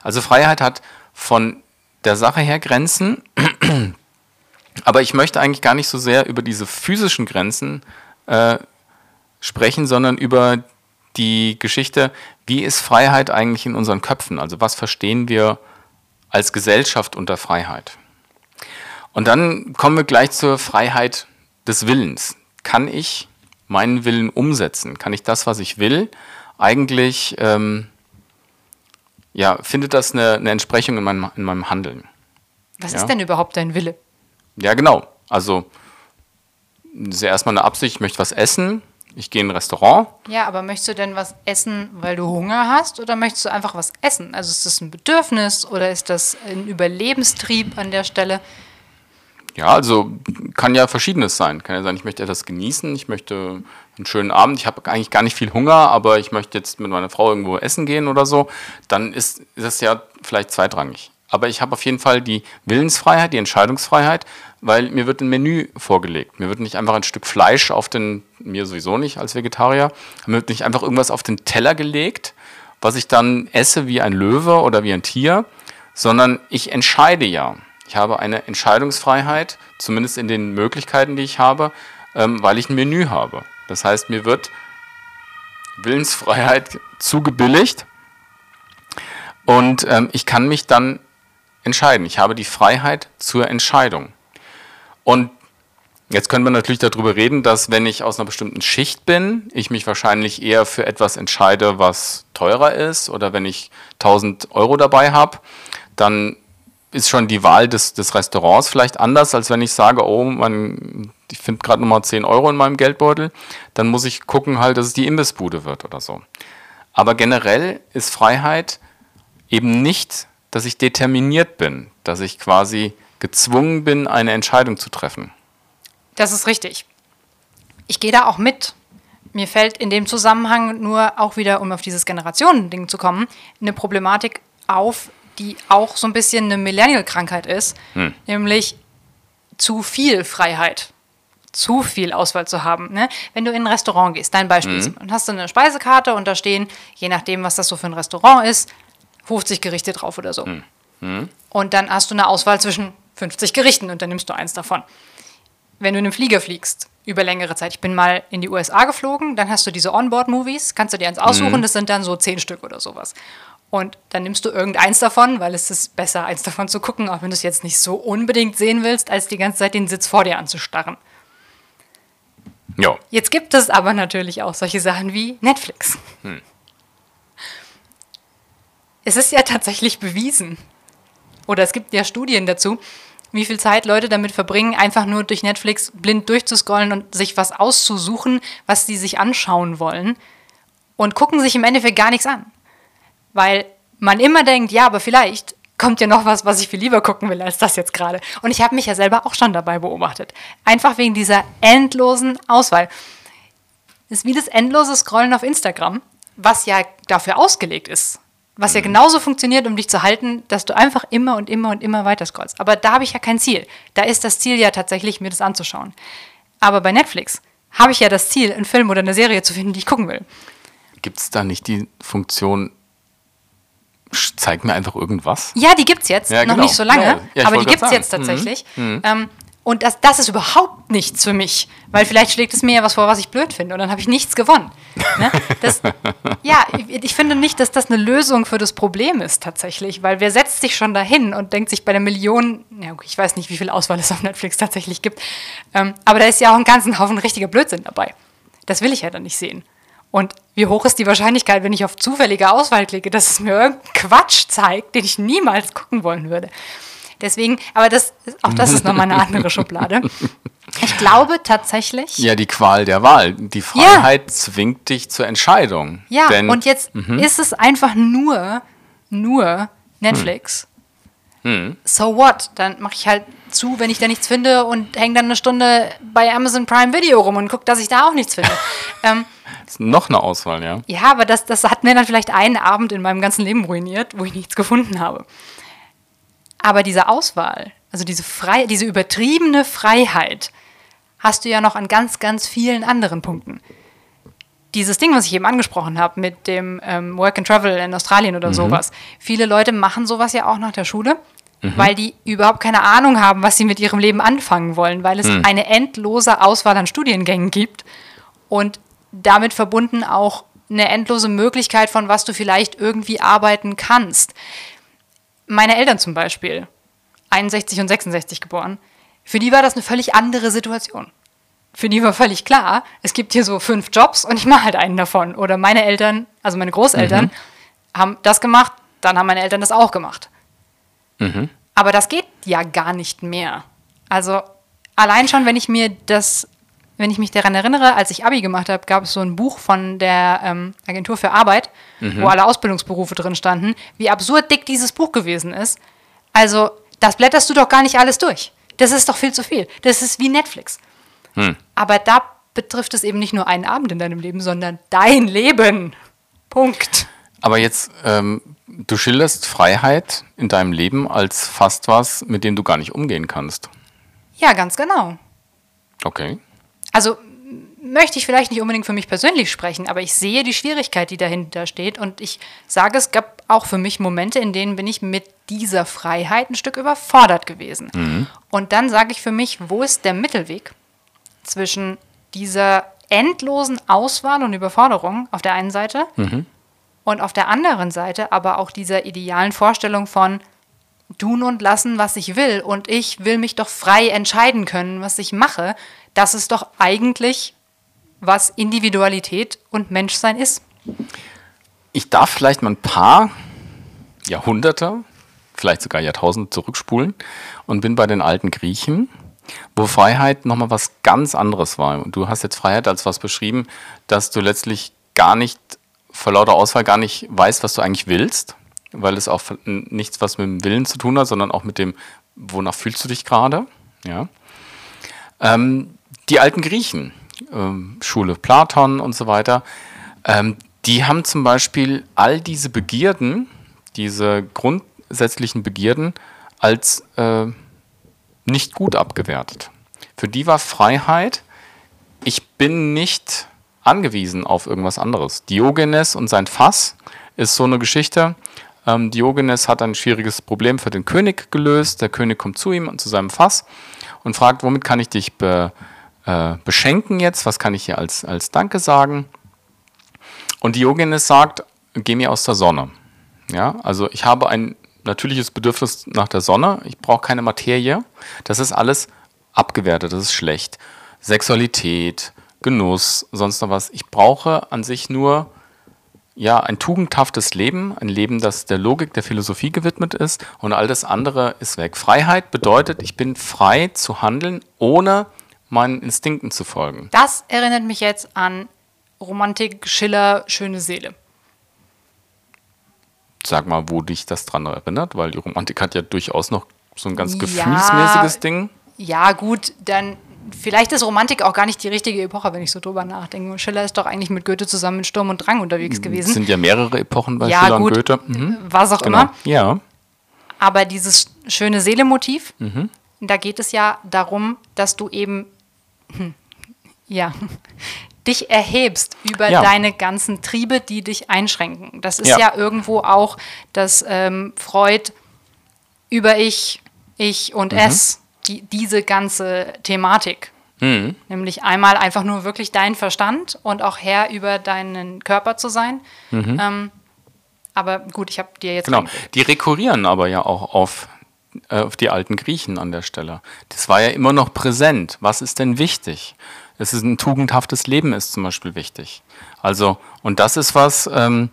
Also Freiheit hat von der Sache her Grenzen, aber ich möchte eigentlich gar nicht so sehr über diese physischen Grenzen äh, sprechen, sondern über die Geschichte, wie ist Freiheit eigentlich in unseren Köpfen? Also was verstehen wir als Gesellschaft unter Freiheit? Und dann kommen wir gleich zur Freiheit des Willens. Kann ich meinen Willen umsetzen? Kann ich das, was ich will, eigentlich, ähm, ja, findet das eine, eine Entsprechung in meinem, in meinem Handeln? Was Ja. ist denn überhaupt dein Wille? Ja, genau. Also, ist ja erstmal eine Absicht, ich möchte was essen, ich gehe in ein Restaurant, Ja, aber möchtest du denn was essen, weil du Hunger hast oder möchtest du einfach was essen? Also ist das ein Bedürfnis oder ist das ein Überlebenstrieb an der Stelle? Ja, also kann ja verschiedenes sein. Kann ja sein, ich möchte etwas genießen, ich möchte einen schönen Abend, ich habe eigentlich gar nicht viel Hunger, aber ich möchte jetzt mit meiner Frau irgendwo essen gehen oder so, dann ist, das ja vielleicht zweitrangig. Aber ich habe auf jeden Fall die Willensfreiheit, die Entscheidungsfreiheit, weil mir wird ein Menü vorgelegt. Mir wird nicht einfach ein Stück Fleisch auf den, mir sowieso nicht als Vegetarier, mir wird nicht einfach irgendwas auf den Teller gelegt, was ich dann esse wie ein Löwe oder wie ein Tier, sondern ich entscheide ja. Ich habe eine Entscheidungsfreiheit, zumindest in den Möglichkeiten, die ich habe, ähm, weil ich ein Menü habe. Das heißt, mir wird Willensfreiheit zugebilligt und ähm, ich kann mich dann entscheiden. Ich habe die Freiheit zur Entscheidung. Und jetzt können wir natürlich darüber reden, dass wenn ich aus einer bestimmten Schicht bin, ich mich wahrscheinlich eher für etwas entscheide, was teurer ist. Oder wenn ich 1000 Euro dabei habe, dann ist schon die Wahl des, des Restaurants vielleicht anders, als wenn ich sage, oh, man, ich finde gerade nochmal 10 Euro in meinem Geldbeutel. Dann muss ich gucken halt, dass es die Imbissbude wird oder so. Aber generell ist Freiheit eben nicht, dass ich determiniert bin, dass ich quasi gezwungen bin, eine Entscheidung zu treffen. Das ist richtig. Ich gehe da auch mit. Mir fällt in dem Zusammenhang nur auch wieder, um auf dieses Generationending zu kommen, eine Problematik auf, die auch so ein bisschen eine Millennial-Krankheit ist, nämlich zu viel Freiheit, zu viel Auswahl zu haben. Ne? Wenn du in ein Restaurant gehst, dein Beispiel ist, und hast du eine Speisekarte und da stehen, je nachdem, was das so für ein Restaurant ist, 50 Gerichte drauf oder so. Und dann hast du eine Auswahl zwischen 50 Gerichten und dann nimmst du eins davon wenn du in einem Flieger fliegst, über längere Zeit. Ich bin mal in die USA geflogen, dann hast du diese Onboard-Movies, kannst du dir eins aussuchen, das sind dann so zehn Stück oder sowas. Und dann nimmst du irgendeins davon, weil es ist besser, eins davon zu gucken, auch wenn du es jetzt nicht so unbedingt sehen willst, als die ganze Zeit den Sitz vor dir anzustarren. Ja. Jetzt gibt es aber natürlich auch solche Sachen wie Netflix. Es ist ja tatsächlich bewiesen, oder es gibt ja Studien dazu, wie viel Zeit Leute damit verbringen, einfach nur durch Netflix blind durchzuscrollen und sich was auszusuchen, was sie sich anschauen wollen und gucken sich im Endeffekt gar nichts an. Weil man immer denkt, ja, aber vielleicht kommt ja noch was, was ich viel lieber gucken will als das jetzt gerade. Und ich habe mich ja selber auch schon dabei beobachtet. Einfach wegen dieser endlosen Auswahl. Das ist wie das endlose Scrollen auf Instagram. was ja dafür ausgelegt ist. Was ja Mhm. genauso funktioniert, um dich zu halten, dass du einfach immer und immer und immer weiter scrollst. Aber da habe ich ja kein Ziel. Da ist das Ziel ja tatsächlich, mir das anzuschauen. Aber bei Netflix habe ich ja das Ziel, einen Film oder eine Serie zu finden, die ich gucken will. Gibt es da nicht die Funktion, zeig mir einfach irgendwas? Ja, die gibt's jetzt, Ja, noch genau. nicht so lange, Ja, ja, aber die gibt's grad jetzt. Mhm. tatsächlich. Ähm, und das, das ist überhaupt nichts für mich, weil vielleicht schlägt es mir ja was vor, was ich blöd finde und dann habe ich nichts gewonnen. Ne? Das, ja, ich, ich finde nicht, dass das eine Lösung für das Problem ist tatsächlich, weil wer setzt sich schon dahin und denkt sich bei der Million, ja, ich weiß nicht, wie viel Auswahl es auf Netflix tatsächlich gibt, ähm, aber da ist ja auch ein ganzen Haufen richtiger Blödsinn dabei. Das will ich ja dann nicht sehen. Und wie hoch ist die Wahrscheinlichkeit, wenn ich auf zufällige Auswahl klicke, dass es mir irgendeinen Quatsch zeigt, den ich niemals gucken wollen würde? Deswegen, aber das, auch das ist nochmal eine andere Schublade. Ich glaube tatsächlich, Ja, die Qual der Wahl. Die Freiheit zwingt dich zur Entscheidung. ja, Denn, und jetzt ist es einfach nur, nur Netflix. So what? Dann mache ich halt zu, wenn ich da nichts finde und hänge dann eine Stunde bei Amazon Prime Video rum und gucke, dass ich da auch nichts finde. ähm, noch eine Auswahl, ja. Ja, aber das, das hat mir dann vielleicht einen Abend in meinem ganzen Leben ruiniert, wo ich nichts gefunden habe. Aber diese Auswahl, also diese, frei, diese übertriebene Freiheit, hast du ja noch an ganz, ganz vielen anderen Punkten. Dieses Ding, was ich eben angesprochen habe mit dem ähm, Work and Travel in Australien oder sowas. Viele Leute machen sowas ja auch nach der Schule, weil die überhaupt keine Ahnung haben, was sie mit ihrem Leben anfangen wollen, weil es eine endlose Auswahl an Studiengängen gibt und damit verbunden auch eine endlose Möglichkeit von was du vielleicht irgendwie arbeiten kannst. Meine Eltern zum Beispiel, 61 und 66 geboren, für die war das eine völlig andere Situation. Für die war völlig klar, es gibt hier so fünf Jobs und ich mache halt einen davon. Oder meine Eltern, also meine Großeltern, haben das gemacht, dann haben meine Eltern das auch gemacht. Aber das geht ja gar nicht mehr. Also allein schon, wenn ich mir das, wenn ich mich daran erinnere, als ich Abi gemacht habe, gab es so ein Buch von der ähm, Agentur für Arbeit, wo alle Ausbildungsberufe drin standen, wie absurd dick dieses Buch gewesen ist. Also, das blätterst du doch gar nicht alles durch. Das ist doch viel zu viel. Das ist wie Netflix. Aber da betrifft es eben nicht nur einen Abend in deinem Leben, sondern dein Leben. Punkt. Aber jetzt, ähm, du schilderst Freiheit in deinem Leben als fast was, mit dem du gar nicht umgehen kannst. Ja, ganz genau. Okay. Also möchte ich vielleicht nicht unbedingt für mich persönlich sprechen, aber ich sehe die Schwierigkeit, die dahinter steht. Und ich sage, es gab auch für mich Momente, in denen bin ich mit dieser Freiheit ein Stück überfordert gewesen. Und dann sage ich für mich, wo ist der Mittelweg zwischen dieser endlosen Auswahl und Überforderung auf der einen Seite und auf der anderen Seite aber auch dieser idealen Vorstellung von tun und lassen, was ich will und ich will mich doch frei entscheiden können, was ich mache. Das ist doch eigentlich, was Individualität und Menschsein ist. Ich darf vielleicht mal ein paar Jahrhunderte, vielleicht sogar Jahrtausende zurückspulen und bin bei den alten Griechen, wo Freiheit nochmal was ganz anderes war. Und du hast jetzt Freiheit als was beschrieben, dass du letztlich gar nicht, vor lauter Auswahl gar nicht weißt, was du eigentlich willst, weil es auch nichts was mit dem Willen zu tun hat, sondern auch mit dem, wonach fühlst du dich gerade. Ja. Ähm, die alten Griechen, ähm, Schule Platon und so weiter, ähm, die haben zum Beispiel all diese Begierden, diese grundsätzlichen Begierden, als äh, nicht gut abgewertet. Für die war Freiheit, ich bin nicht angewiesen auf irgendwas anderes. Diogenes und sein Fass ist so eine Geschichte. Ähm, Diogenes hat ein schwieriges Problem für den König gelöst. Der König kommt zu ihm und zu seinem Fass und fragt, womit kann ich dich be, äh, beschenken jetzt? Was kann ich hier als, als Danke sagen? Und Diogenes sagt, geh mir aus der Sonne. Ja, also ich habe ein natürliches Bedürfnis nach der Sonne. Ich brauche keine Materie. Das ist alles abgewertet. Das ist schlecht. Sexualität, Genuss, sonst noch was. Ich brauche an sich nur ja, ein tugendhaftes Leben, ein Leben, das der Logik, der Philosophie gewidmet ist und all das andere ist weg. Freiheit bedeutet, ich bin frei zu handeln, ohne meinen Instinkten zu folgen. Das erinnert mich jetzt an Romantik, Schiller, schöne Seele. Sag mal, wo dich das dran erinnert, weil die Romantik hat ja durchaus noch so ein ganz Ja. gefühlsmäßiges Ding. Ja, gut, dann vielleicht ist Romantik auch gar nicht die richtige Epoche, wenn ich so drüber nachdenke. Schiller ist doch eigentlich mit Goethe zusammen in Sturm und Drang unterwegs Es gewesen. sind ja mehrere Epochen bei Ja, Schiller gut. und Goethe. Mhm. Was auch Genau. immer. Ja. Aber dieses schöne Seele-Motiv, Mhm. da geht es ja darum, dass du eben, hm, ja, dich erhebst über Ja. deine ganzen Triebe, die dich einschränken. Das ist Ja. ja, irgendwo auch, dass ähm, Freud über Ich, Ich Mhm. und Es, die, diese ganze Thematik, Mhm. nämlich einmal einfach nur wirklich dein Verstand und auch Herr über deinen Körper zu sein. Ähm, aber gut, ich habe dir jetzt Mhm. Genau. Die rekurrieren aber ja auch auf, äh, auf die alten Griechen an der Stelle. Das war ja immer noch präsent. Was ist denn wichtig? Es ist ein tugendhaftes Leben ist zum Beispiel wichtig. Also, und das ist was, ähm,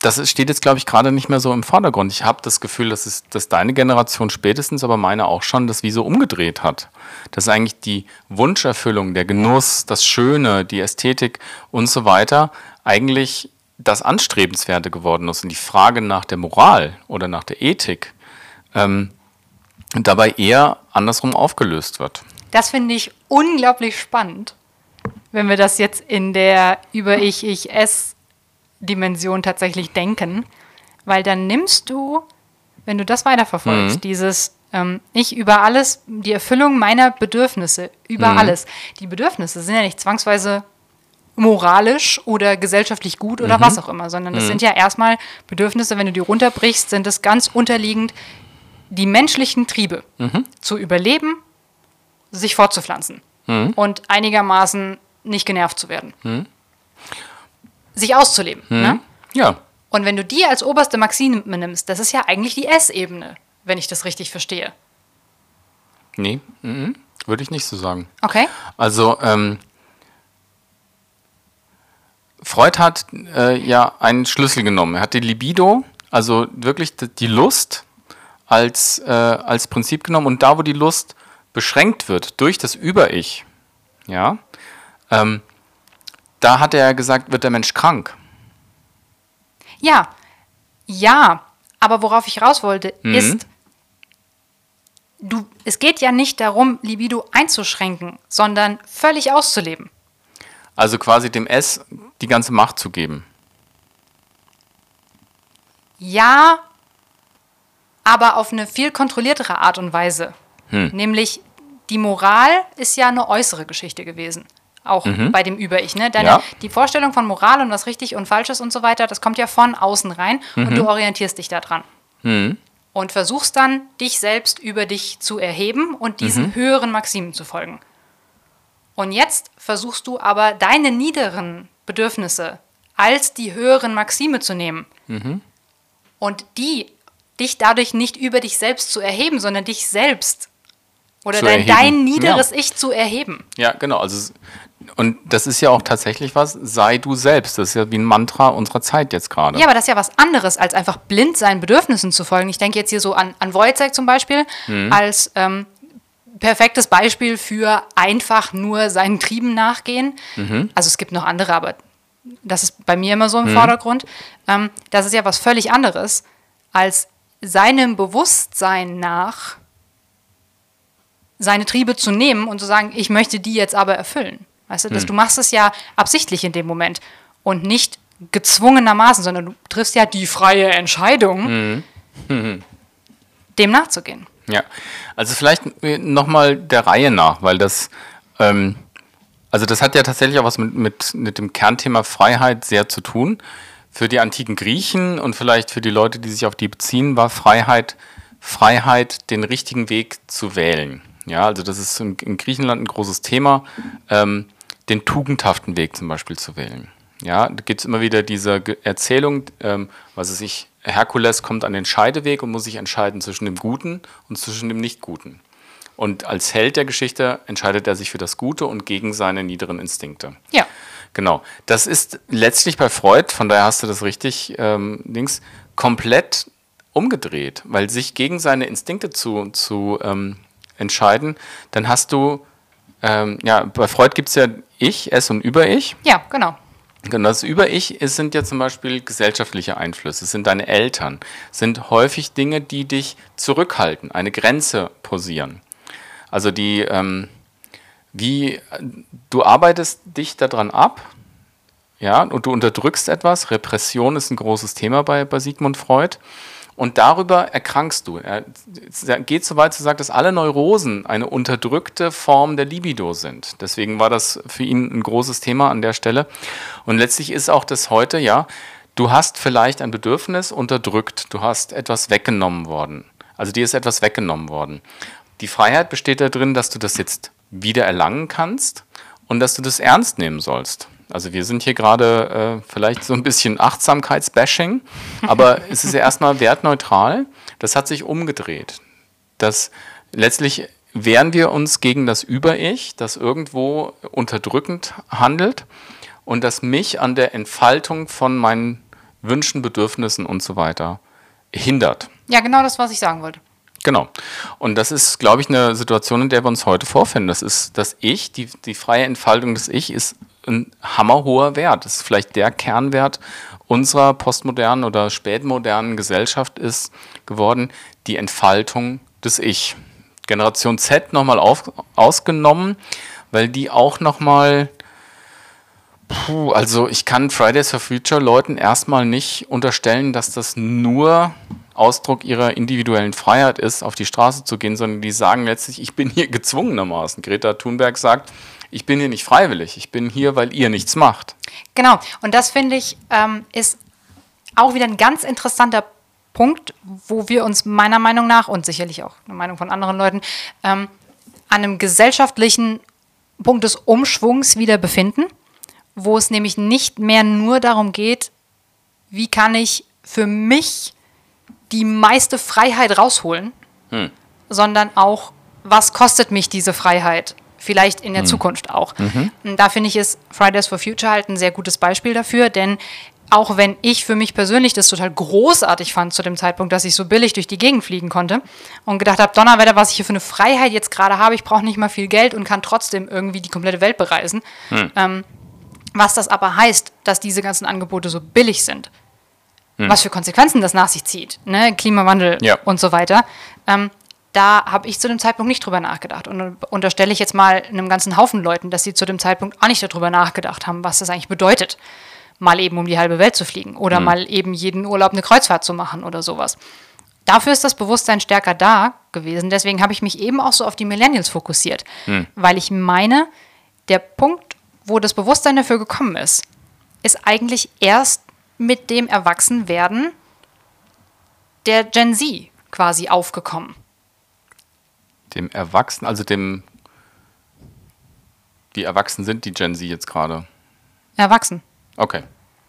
das steht jetzt, glaube ich, gerade nicht mehr so im Vordergrund. Ich habe das Gefühl, dass, es, dass deine Generation spätestens, aber meine auch schon, das wie so umgedreht hat. Dass eigentlich die Wunscherfüllung, der Genuss, das Schöne, die Ästhetik und so weiter eigentlich das Anstrebenswerte geworden ist. Und die Frage nach der Moral oder nach der Ethik ähm, dabei eher andersrum aufgelöst wird. Das finde ich unglaublich spannend, wenn wir das jetzt in der Über-Ich-Ich-Es-Dimension tatsächlich denken, weil dann nimmst du, wenn du das weiterverfolgst, Mhm. dieses ähm, Ich über alles, die Erfüllung meiner Bedürfnisse, über Mhm. alles. Die Bedürfnisse sind ja nicht zwangsweise moralisch oder gesellschaftlich gut oder Mhm. was auch immer, sondern das sind ja erstmal Bedürfnisse, wenn du die runterbrichst, sind es ganz unterliegend die menschlichen Triebe Mhm. zu überleben, sich fortzupflanzen und einigermaßen nicht genervt zu werden. Sich auszuleben. Ne? Ja, Und wenn du die als oberste Maxime nimmst, das ist ja eigentlich die S-Ebene, wenn ich das richtig verstehe. nee, mhm. würde ich nicht so sagen. Okay? Also ähm, Freud hat äh, ja einen Schlüssel genommen. Er hat die Libido, also wirklich die- die Lust als, äh, als Prinzip genommen und da, wo die Lust beschränkt wird durch das Über-Ich, ja, ähm, da hat er gesagt, wird der Mensch krank. Ja, ja, aber worauf ich raus wollte, Mhm. ist, du, es geht ja nicht darum, Libido einzuschränken, sondern völlig auszuleben. Also quasi dem S die ganze Macht zu geben. Ja, aber auf eine viel kontrolliertere Art und Weise. Hm. Nämlich, die Moral ist ja eine äußere Geschichte gewesen. Auch bei dem Über-Ich. Ne? Deine, Mhm. Ja. Die Vorstellung von Moral und was richtig und falsch ist und so weiter, das kommt ja von außen rein und Mhm. du orientierst dich daran. Und versuchst dann, dich selbst über dich zu erheben und diesen Mhm. höheren Maximen zu folgen. Und jetzt versuchst du aber deine niederen Bedürfnisse als die höheren Maxime zu nehmen. Und die dich dadurch nicht über dich selbst zu erheben, sondern dich selbst oder dein, dein niederes Ja. Ich zu erheben. Ja, genau. Also, und das ist ja auch tatsächlich was, sei du selbst. Das ist ja wie ein Mantra unserer Zeit jetzt gerade. Ja, aber das ist ja was anderes, als einfach blind seinen Bedürfnissen zu folgen. Ich denke jetzt hier so an, an Wojciech zum Beispiel, Mhm. als ähm, perfektes Beispiel für einfach nur seinen Trieben nachgehen. Mhm. Also es gibt noch andere, aber das ist bei mir immer so im Vordergrund. Ähm, das ist ja was völlig anderes, als seinem Bewusstsein nach seine Triebe zu nehmen und zu sagen, ich möchte die jetzt aber erfüllen. Weißt du, Hm. dass du machst es ja absichtlich in dem Moment und nicht gezwungenermaßen, sondern du triffst ja die freie Entscheidung, Hm. dem nachzugehen. Ja, also vielleicht nochmal der Reihe nach, weil das, ähm, also das hat ja tatsächlich auch was mit, mit, mit dem Kernthema Freiheit sehr zu tun. Für die antiken Griechen und vielleicht für die Leute, die sich auf die beziehen, war Freiheit, Freiheit, den richtigen Weg zu wählen. Ja, also das ist in, in Griechenland ein großes Thema, ähm, den tugendhaften Weg zum Beispiel zu wählen. Ja, da gibt es immer wieder diese Erzählung, ähm, was weiß ich, Herkules kommt an den Scheideweg und muss sich entscheiden zwischen dem Guten und zwischen dem Nicht-Guten. Und als Held der Geschichte entscheidet er sich für das Gute und gegen seine niederen Instinkte. Ja. Genau. Das ist letztlich bei Freud, von daher hast du das richtig, ähm, Dings, komplett umgedreht, weil sich gegen seine Instinkte zu, zu ähm, entscheiden, dann hast du, ähm, ja, bei Freud gibt es ja Ich, Es und Über-Ich. Ja, genau. Genau, das Über-Ich ist- sind ja zum Beispiel gesellschaftliche Einflüsse, es sind deine Eltern, sind häufig Dinge, die dich zurückhalten, eine Grenze posieren. Also die, ähm, wie du arbeitest dich daran ab, ja, und du unterdrückst etwas. Repression ist ein großes Thema bei, bei Sigmund Freud. Und darüber erkrankst du. Er geht so weit zu sagen, dass alle Neurosen eine unterdrückte Form der Libido sind. Deswegen war das für ihn ein großes Thema an der Stelle. Und letztlich ist auch das heute, ja, du hast vielleicht ein Bedürfnis unterdrückt, du hast etwas weggenommen worden. Also dir ist etwas weggenommen worden. Die Freiheit besteht darin, dass du das jetzt wieder erlangen kannst und dass du das ernst nehmen sollst. Also wir sind hier gerade äh, vielleicht so ein bisschen Achtsamkeitsbashing, aber es ist ja erstmal wertneutral. Das hat sich umgedreht. Das letztlich wehren wir uns gegen das Über-Ich, das irgendwo unterdrückend handelt und das mich an der Entfaltung von meinen Wünschen, Bedürfnissen und so weiter hindert. Ja, genau das, was ich sagen wollte. Genau. Und das ist, glaube ich, eine Situation, in der wir uns heute vorfinden. Das ist das Ich, die, die freie Entfaltung des Ich ist ein hammerhoher Wert. Das ist vielleicht der Kernwert unserer postmodernen oder spätmodernen Gesellschaft ist geworden, die Entfaltung des Ich. Generation Z nochmal ausgenommen, weil die auch nochmal, puh, also ich kann Fridays for Future Leuten erstmal nicht unterstellen, dass das nur Ausdruck ihrer individuellen Freiheit ist, auf die Straße zu gehen, sondern die sagen letztlich, ich bin hier gezwungenermaßen. Greta Thunberg sagt, ich bin hier nicht freiwillig, ich bin hier, weil ihr nichts macht. Genau, und das finde ich ähm, ist auch wieder ein ganz interessanter Punkt, wo wir uns meiner Meinung nach und sicherlich auch der Meinung von anderen Leuten ähm, an einem gesellschaftlichen Punkt des Umschwungs wieder befinden, wo es nämlich nicht mehr nur darum geht, wie kann ich für mich die meiste Freiheit rausholen, hm. sondern auch, was kostet mich diese Freiheit? Vielleicht in der mhm. Zukunft auch. Mhm. Da finde ich, ist Fridays for Future halt ein sehr gutes Beispiel dafür, denn auch wenn ich für mich persönlich das total großartig fand zu dem Zeitpunkt, dass ich so billig durch die Gegend fliegen konnte und gedacht habe, Donnerwetter, was ich hier für eine Freiheit jetzt gerade habe, ich brauche nicht mal viel Geld und kann trotzdem irgendwie die komplette Welt bereisen. Hm. Ähm, was das aber heißt, dass diese ganzen Angebote so billig sind, hm. was für Konsequenzen das nach sich zieht, ne? Klimawandel ja. und so weiter. Ähm, da habe ich zu dem Zeitpunkt nicht drüber nachgedacht. Und unterstelle ich jetzt mal einem ganzen Haufen Leuten, dass sie zu dem Zeitpunkt auch nicht darüber nachgedacht haben, was das eigentlich bedeutet, mal eben um die halbe Welt zu fliegen oder mhm. mal eben jeden Urlaub eine Kreuzfahrt zu machen oder sowas. Dafür ist das Bewusstsein stärker da gewesen. Deswegen habe ich mich eben auch so auf die Millennials fokussiert, mhm. weil ich meine, der Punkt, wo das Bewusstsein dafür gekommen ist, ist eigentlich erst mit dem Erwachsenwerden der Gen Z quasi aufgekommen dem Erwachsenen, also dem, wie erwachsen sind die Gen Z jetzt gerade? Erwachsen. Okay,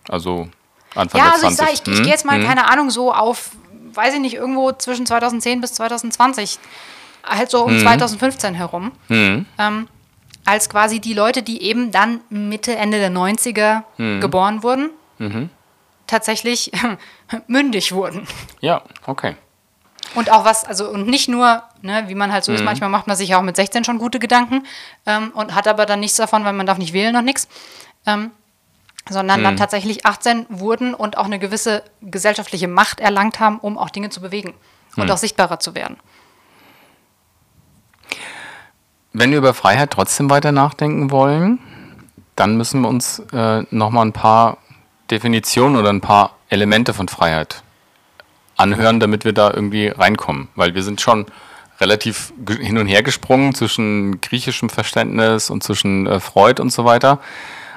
also Anfang ja, der also 20. Ja, also ich, ich, ich gehe jetzt mal, hm. keine Ahnung, so auf, weiß ich nicht, irgendwo zwischen 2010 bis 2020, halt so um hm. 2015 herum, hm. ähm, als quasi die Leute, die eben dann Mitte, Ende der 90er hm. geboren wurden, mhm. tatsächlich mündig wurden. Ja, okay. Und auch was, also und nicht nur, ne, wie man halt so mhm. ist, manchmal macht man sich ja auch mit 16 schon gute Gedanken ähm, und hat aber dann nichts davon, weil man darf nicht wählen und nichts. Ähm, sondern mhm. dann tatsächlich 18 wurden und auch eine gewisse gesellschaftliche Macht erlangt haben, um auch Dinge zu bewegen und mhm. auch sichtbarer zu werden. Wenn wir über Freiheit trotzdem weiter nachdenken wollen, dann müssen wir uns äh, nochmal ein paar Definitionen oder ein paar Elemente von Freiheit anhören, damit wir da irgendwie reinkommen. Weil wir sind schon relativ hin und her gesprungen zwischen griechischem Verständnis und zwischen äh, Freud und so weiter.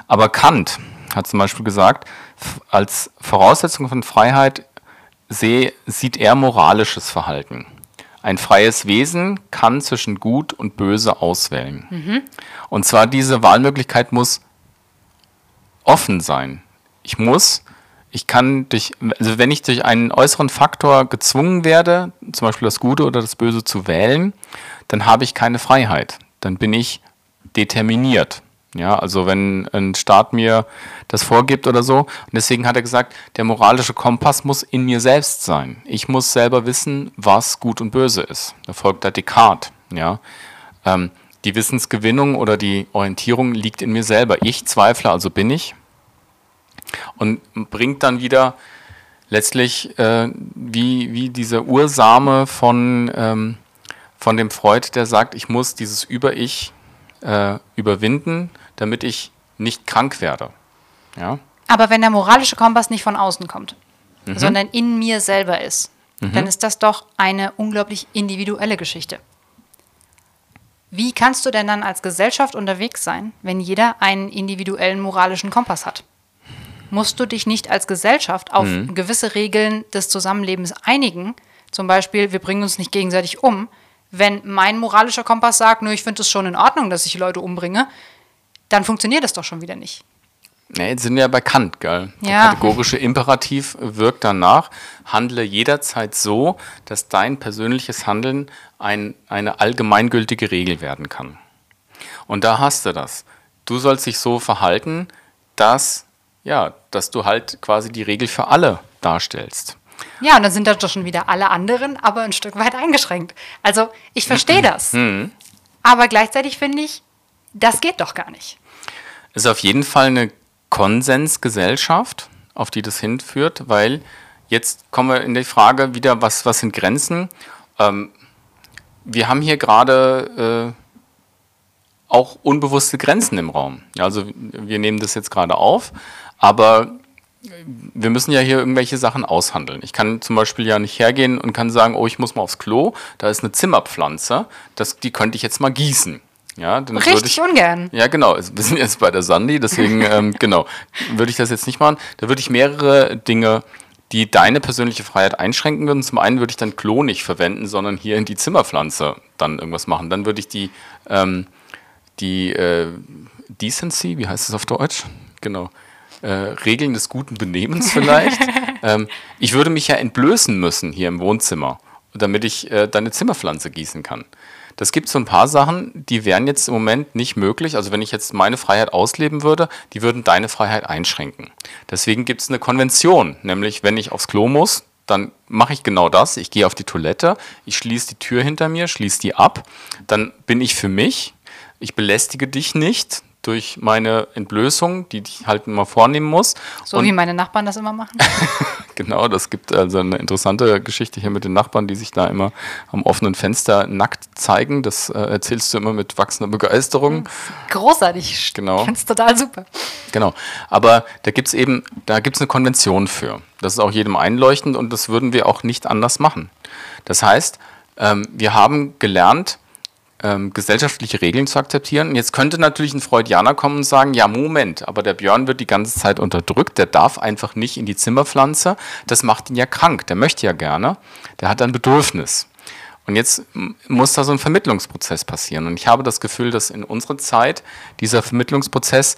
Aber Kant hat zum Beispiel gesagt, als Voraussetzung von Freiheit seh, sieht er moralisches Verhalten. Ein freies Wesen kann zwischen Gut und Böse auswählen. Mhm. Und zwar diese Wahlmöglichkeit muss offen sein. Ich muss ich kann durch, also wenn ich durch einen äußeren Faktor gezwungen werde, zum Beispiel das Gute oder das Böse zu wählen, dann habe ich keine Freiheit. Dann bin ich determiniert. Ja, also wenn ein Staat mir das vorgibt oder so. Und deswegen hat er gesagt, der moralische Kompass muss in mir selbst sein. Ich muss selber wissen, was gut und böse ist. Da folgt der Descartes. Ja. Ähm, die Wissensgewinnung oder die Orientierung liegt in mir selber. Ich zweifle, also bin ich und bringt dann wieder letztlich äh, wie, wie diese Ursame von, ähm, von dem Freud, der sagt, ich muss dieses Über-Ich äh, überwinden, damit ich nicht krank werde. Ja? Aber wenn der moralische Kompass nicht von außen kommt, mhm. sondern in mir selber ist, mhm. dann ist das doch eine unglaublich individuelle Geschichte. Wie kannst du denn dann als Gesellschaft unterwegs sein, wenn jeder einen individuellen moralischen Kompass hat? Musst du dich nicht als Gesellschaft auf mhm. gewisse Regeln des Zusammenlebens einigen? Zum Beispiel, wir bringen uns nicht gegenseitig um. Wenn mein moralischer Kompass sagt, nur ich finde es schon in Ordnung, dass ich Leute umbringe, dann funktioniert das doch schon wieder nicht. Nee, jetzt sind wir ja bei Kant, gell? Der ja. kategorische Imperativ wirkt danach. Handle jederzeit so, dass dein persönliches Handeln ein, eine allgemeingültige Regel werden kann. Und da hast du das. Du sollst dich so verhalten, dass, ja, dass du halt quasi die Regel für alle darstellst. Ja, und dann sind da doch schon wieder alle anderen, aber ein Stück weit eingeschränkt. Also ich verstehe das. Mhm. Aber gleichzeitig finde ich, das geht doch gar nicht. Ist auf jeden Fall eine Konsensgesellschaft, auf die das hinführt, weil jetzt kommen wir in die Frage wieder, was, was sind Grenzen? Ähm, wir haben hier gerade äh, auch unbewusste Grenzen im Raum. Also wir nehmen das jetzt gerade auf, aber wir müssen ja hier irgendwelche Sachen aushandeln. Ich kann zum Beispiel ja nicht hergehen und kann sagen, oh, ich muss mal aufs Klo, da ist eine Zimmerpflanze, das, die könnte ich jetzt mal gießen. Ja, dann Richtig ich, ungern. Ja, genau. Wir sind jetzt bei der Sandy, deswegen, ähm, genau, würde ich das jetzt nicht machen. Da würde ich mehrere Dinge, die deine persönliche Freiheit einschränken würden. Zum einen würde ich dann Klo nicht verwenden, sondern hier in die Zimmerpflanze dann irgendwas machen. Dann würde ich die, ähm, die äh, Decency, wie heißt es auf Deutsch? Genau. Äh, Regeln des guten Benehmens vielleicht. ähm, ich würde mich ja entblößen müssen hier im Wohnzimmer, damit ich äh, deine Zimmerpflanze gießen kann. Das gibt so ein paar Sachen, die wären jetzt im Moment nicht möglich. Also wenn ich jetzt meine Freiheit ausleben würde, die würden deine Freiheit einschränken. Deswegen gibt es eine Konvention, nämlich wenn ich aufs Klo muss, dann mache ich genau das. Ich gehe auf die Toilette, ich schließe die Tür hinter mir, schließe die ab, dann bin ich für mich, ich belästige dich nicht, durch meine Entblößung, die ich halt immer vornehmen muss. So und wie meine Nachbarn das immer machen. genau, das gibt also eine interessante Geschichte hier mit den Nachbarn, die sich da immer am offenen Fenster nackt zeigen. Das äh, erzählst du immer mit wachsender Begeisterung. Großartig. Genau. Ich finde es total super. Genau. Aber da gibt es eben, da gibt es eine Konvention für. Das ist auch jedem einleuchtend und das würden wir auch nicht anders machen. Das heißt, ähm, wir haben gelernt, ähm, gesellschaftliche Regeln zu akzeptieren. Jetzt könnte natürlich ein Freudianer kommen und sagen, ja, Moment, aber der Björn wird die ganze Zeit unterdrückt, der darf einfach nicht in die Zimmerpflanze, das macht ihn ja krank, der möchte ja gerne, der hat ein Bedürfnis. Und jetzt muss da so ein Vermittlungsprozess passieren. Und ich habe das Gefühl, dass in unserer Zeit dieser Vermittlungsprozess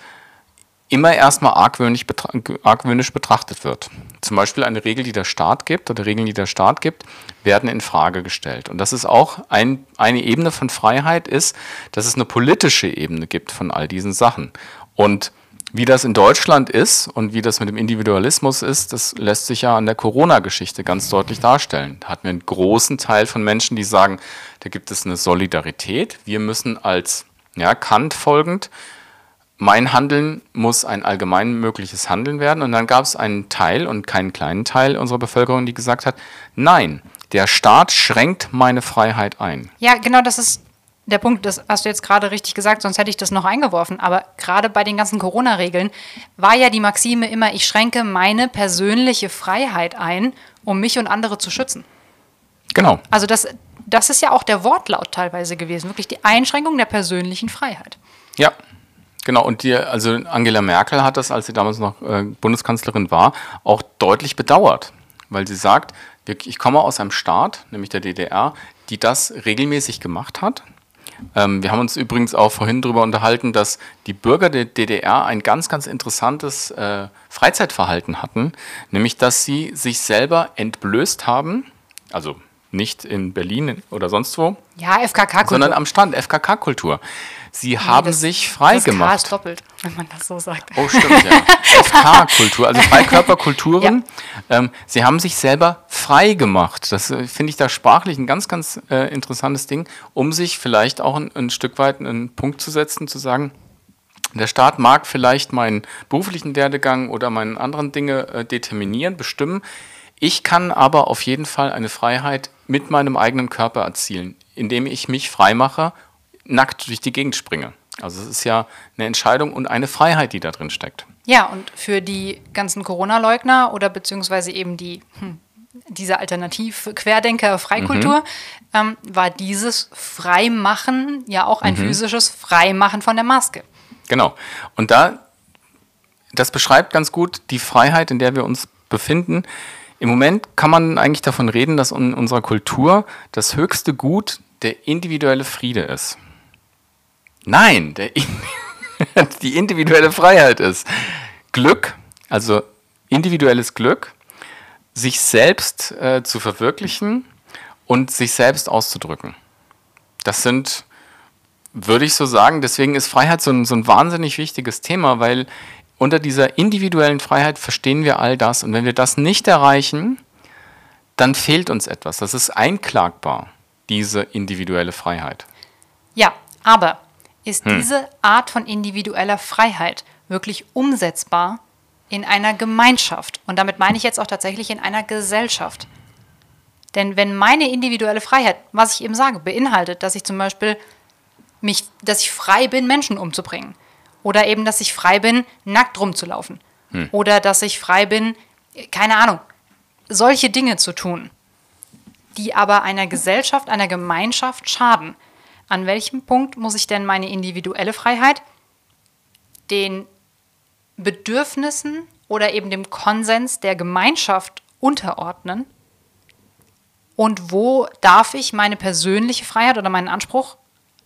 immer erstmal argwöhnisch, betra argwöhnisch betrachtet wird. Zum Beispiel eine Regel, die der Staat gibt oder Regeln, die der Staat gibt, werden in Frage gestellt. Und das ist auch ein, eine Ebene von Freiheit ist, dass es eine politische Ebene gibt von all diesen Sachen. Und wie das in Deutschland ist und wie das mit dem Individualismus ist, das lässt sich ja an der Corona-Geschichte ganz deutlich darstellen. Da hatten wir einen großen Teil von Menschen, die sagen, da gibt es eine Solidarität. Wir müssen als ja, Kant folgend mein Handeln muss ein allgemein mögliches Handeln werden. Und dann gab es einen Teil und keinen kleinen Teil unserer Bevölkerung, die gesagt hat, nein, der Staat schränkt meine Freiheit ein. Ja, genau, das ist der Punkt, das hast du jetzt gerade richtig gesagt, sonst hätte ich das noch eingeworfen. Aber gerade bei den ganzen Corona-Regeln war ja die Maxime immer, ich schränke meine persönliche Freiheit ein, um mich und andere zu schützen. Genau. Also das, das ist ja auch der Wortlaut teilweise gewesen, wirklich die Einschränkung der persönlichen Freiheit. Ja, Genau, und die, also Angela Merkel hat das, als sie damals noch äh, Bundeskanzlerin war, auch deutlich bedauert, weil sie sagt, ich komme aus einem Staat, nämlich der DDR, die das regelmäßig gemacht hat. Ähm, wir haben uns übrigens auch vorhin darüber unterhalten, dass die Bürger der DDR ein ganz, ganz interessantes äh, Freizeitverhalten hatten, nämlich dass sie sich selber entblößt haben, also nicht in Berlin oder sonst wo. Ja. Sondern am Strand, FKK-Kultur. Sie haben das, sich frei das gemacht. Das ist doppelt, wenn man das so sagt. Oh, stimmt, ja. FK-Kultur, also Freikörperkulturen. Ja. Ähm, sie haben sich selber frei gemacht. Das äh, finde ich da sprachlich ein ganz, ganz äh, interessantes Ding, um sich vielleicht auch ein, ein Stück weit einen Punkt zu setzen, zu sagen, der Staat mag vielleicht meinen beruflichen Werdegang oder meine anderen Dinge äh, determinieren, bestimmen. Ich kann aber auf jeden Fall eine Freiheit mit meinem eigenen Körper erzielen, indem ich mich frei mache, nackt durch die Gegend springe. Also es ist ja eine Entscheidung und eine Freiheit, die da drin steckt. Ja, und für die ganzen Corona-Leugner oder beziehungsweise eben die, hm, diese Alternativ-Querdenker Freikultur, mhm. ähm, war dieses Freimachen ja auch ein mhm. physisches Freimachen von der Maske. Genau. Und da, das beschreibt ganz gut die Freiheit, in der wir uns befinden. Im Moment kann man eigentlich davon reden, dass in unserer Kultur das höchste Gut der individuelle Friede ist. Nein, der, die individuelle Freiheit ist. Glück, also individuelles Glück, sich selbst äh, zu verwirklichen und sich selbst auszudrücken. Das sind, würde ich so sagen, deswegen ist Freiheit so ein, so ein wahnsinnig wichtiges Thema, weil unter dieser individuellen Freiheit verstehen wir all das. Und wenn wir das nicht erreichen, dann fehlt uns etwas. Das ist einklagbar, diese individuelle Freiheit. Ja, aber ist hm. diese Art von individueller Freiheit wirklich umsetzbar in einer Gemeinschaft? Und damit meine ich jetzt auch tatsächlich in einer Gesellschaft. Denn wenn meine individuelle Freiheit, was ich eben sage, beinhaltet, dass ich zum Beispiel mich, dass ich frei bin, Menschen umzubringen, oder eben, dass ich frei bin, nackt rumzulaufen, hm. oder dass ich frei bin, keine Ahnung, solche Dinge zu tun, die aber einer Gesellschaft, einer Gemeinschaft schaden, an welchem Punkt muss ich denn meine individuelle Freiheit den Bedürfnissen oder eben dem Konsens der Gemeinschaft unterordnen? Und wo darf ich meine persönliche Freiheit oder meinen Anspruch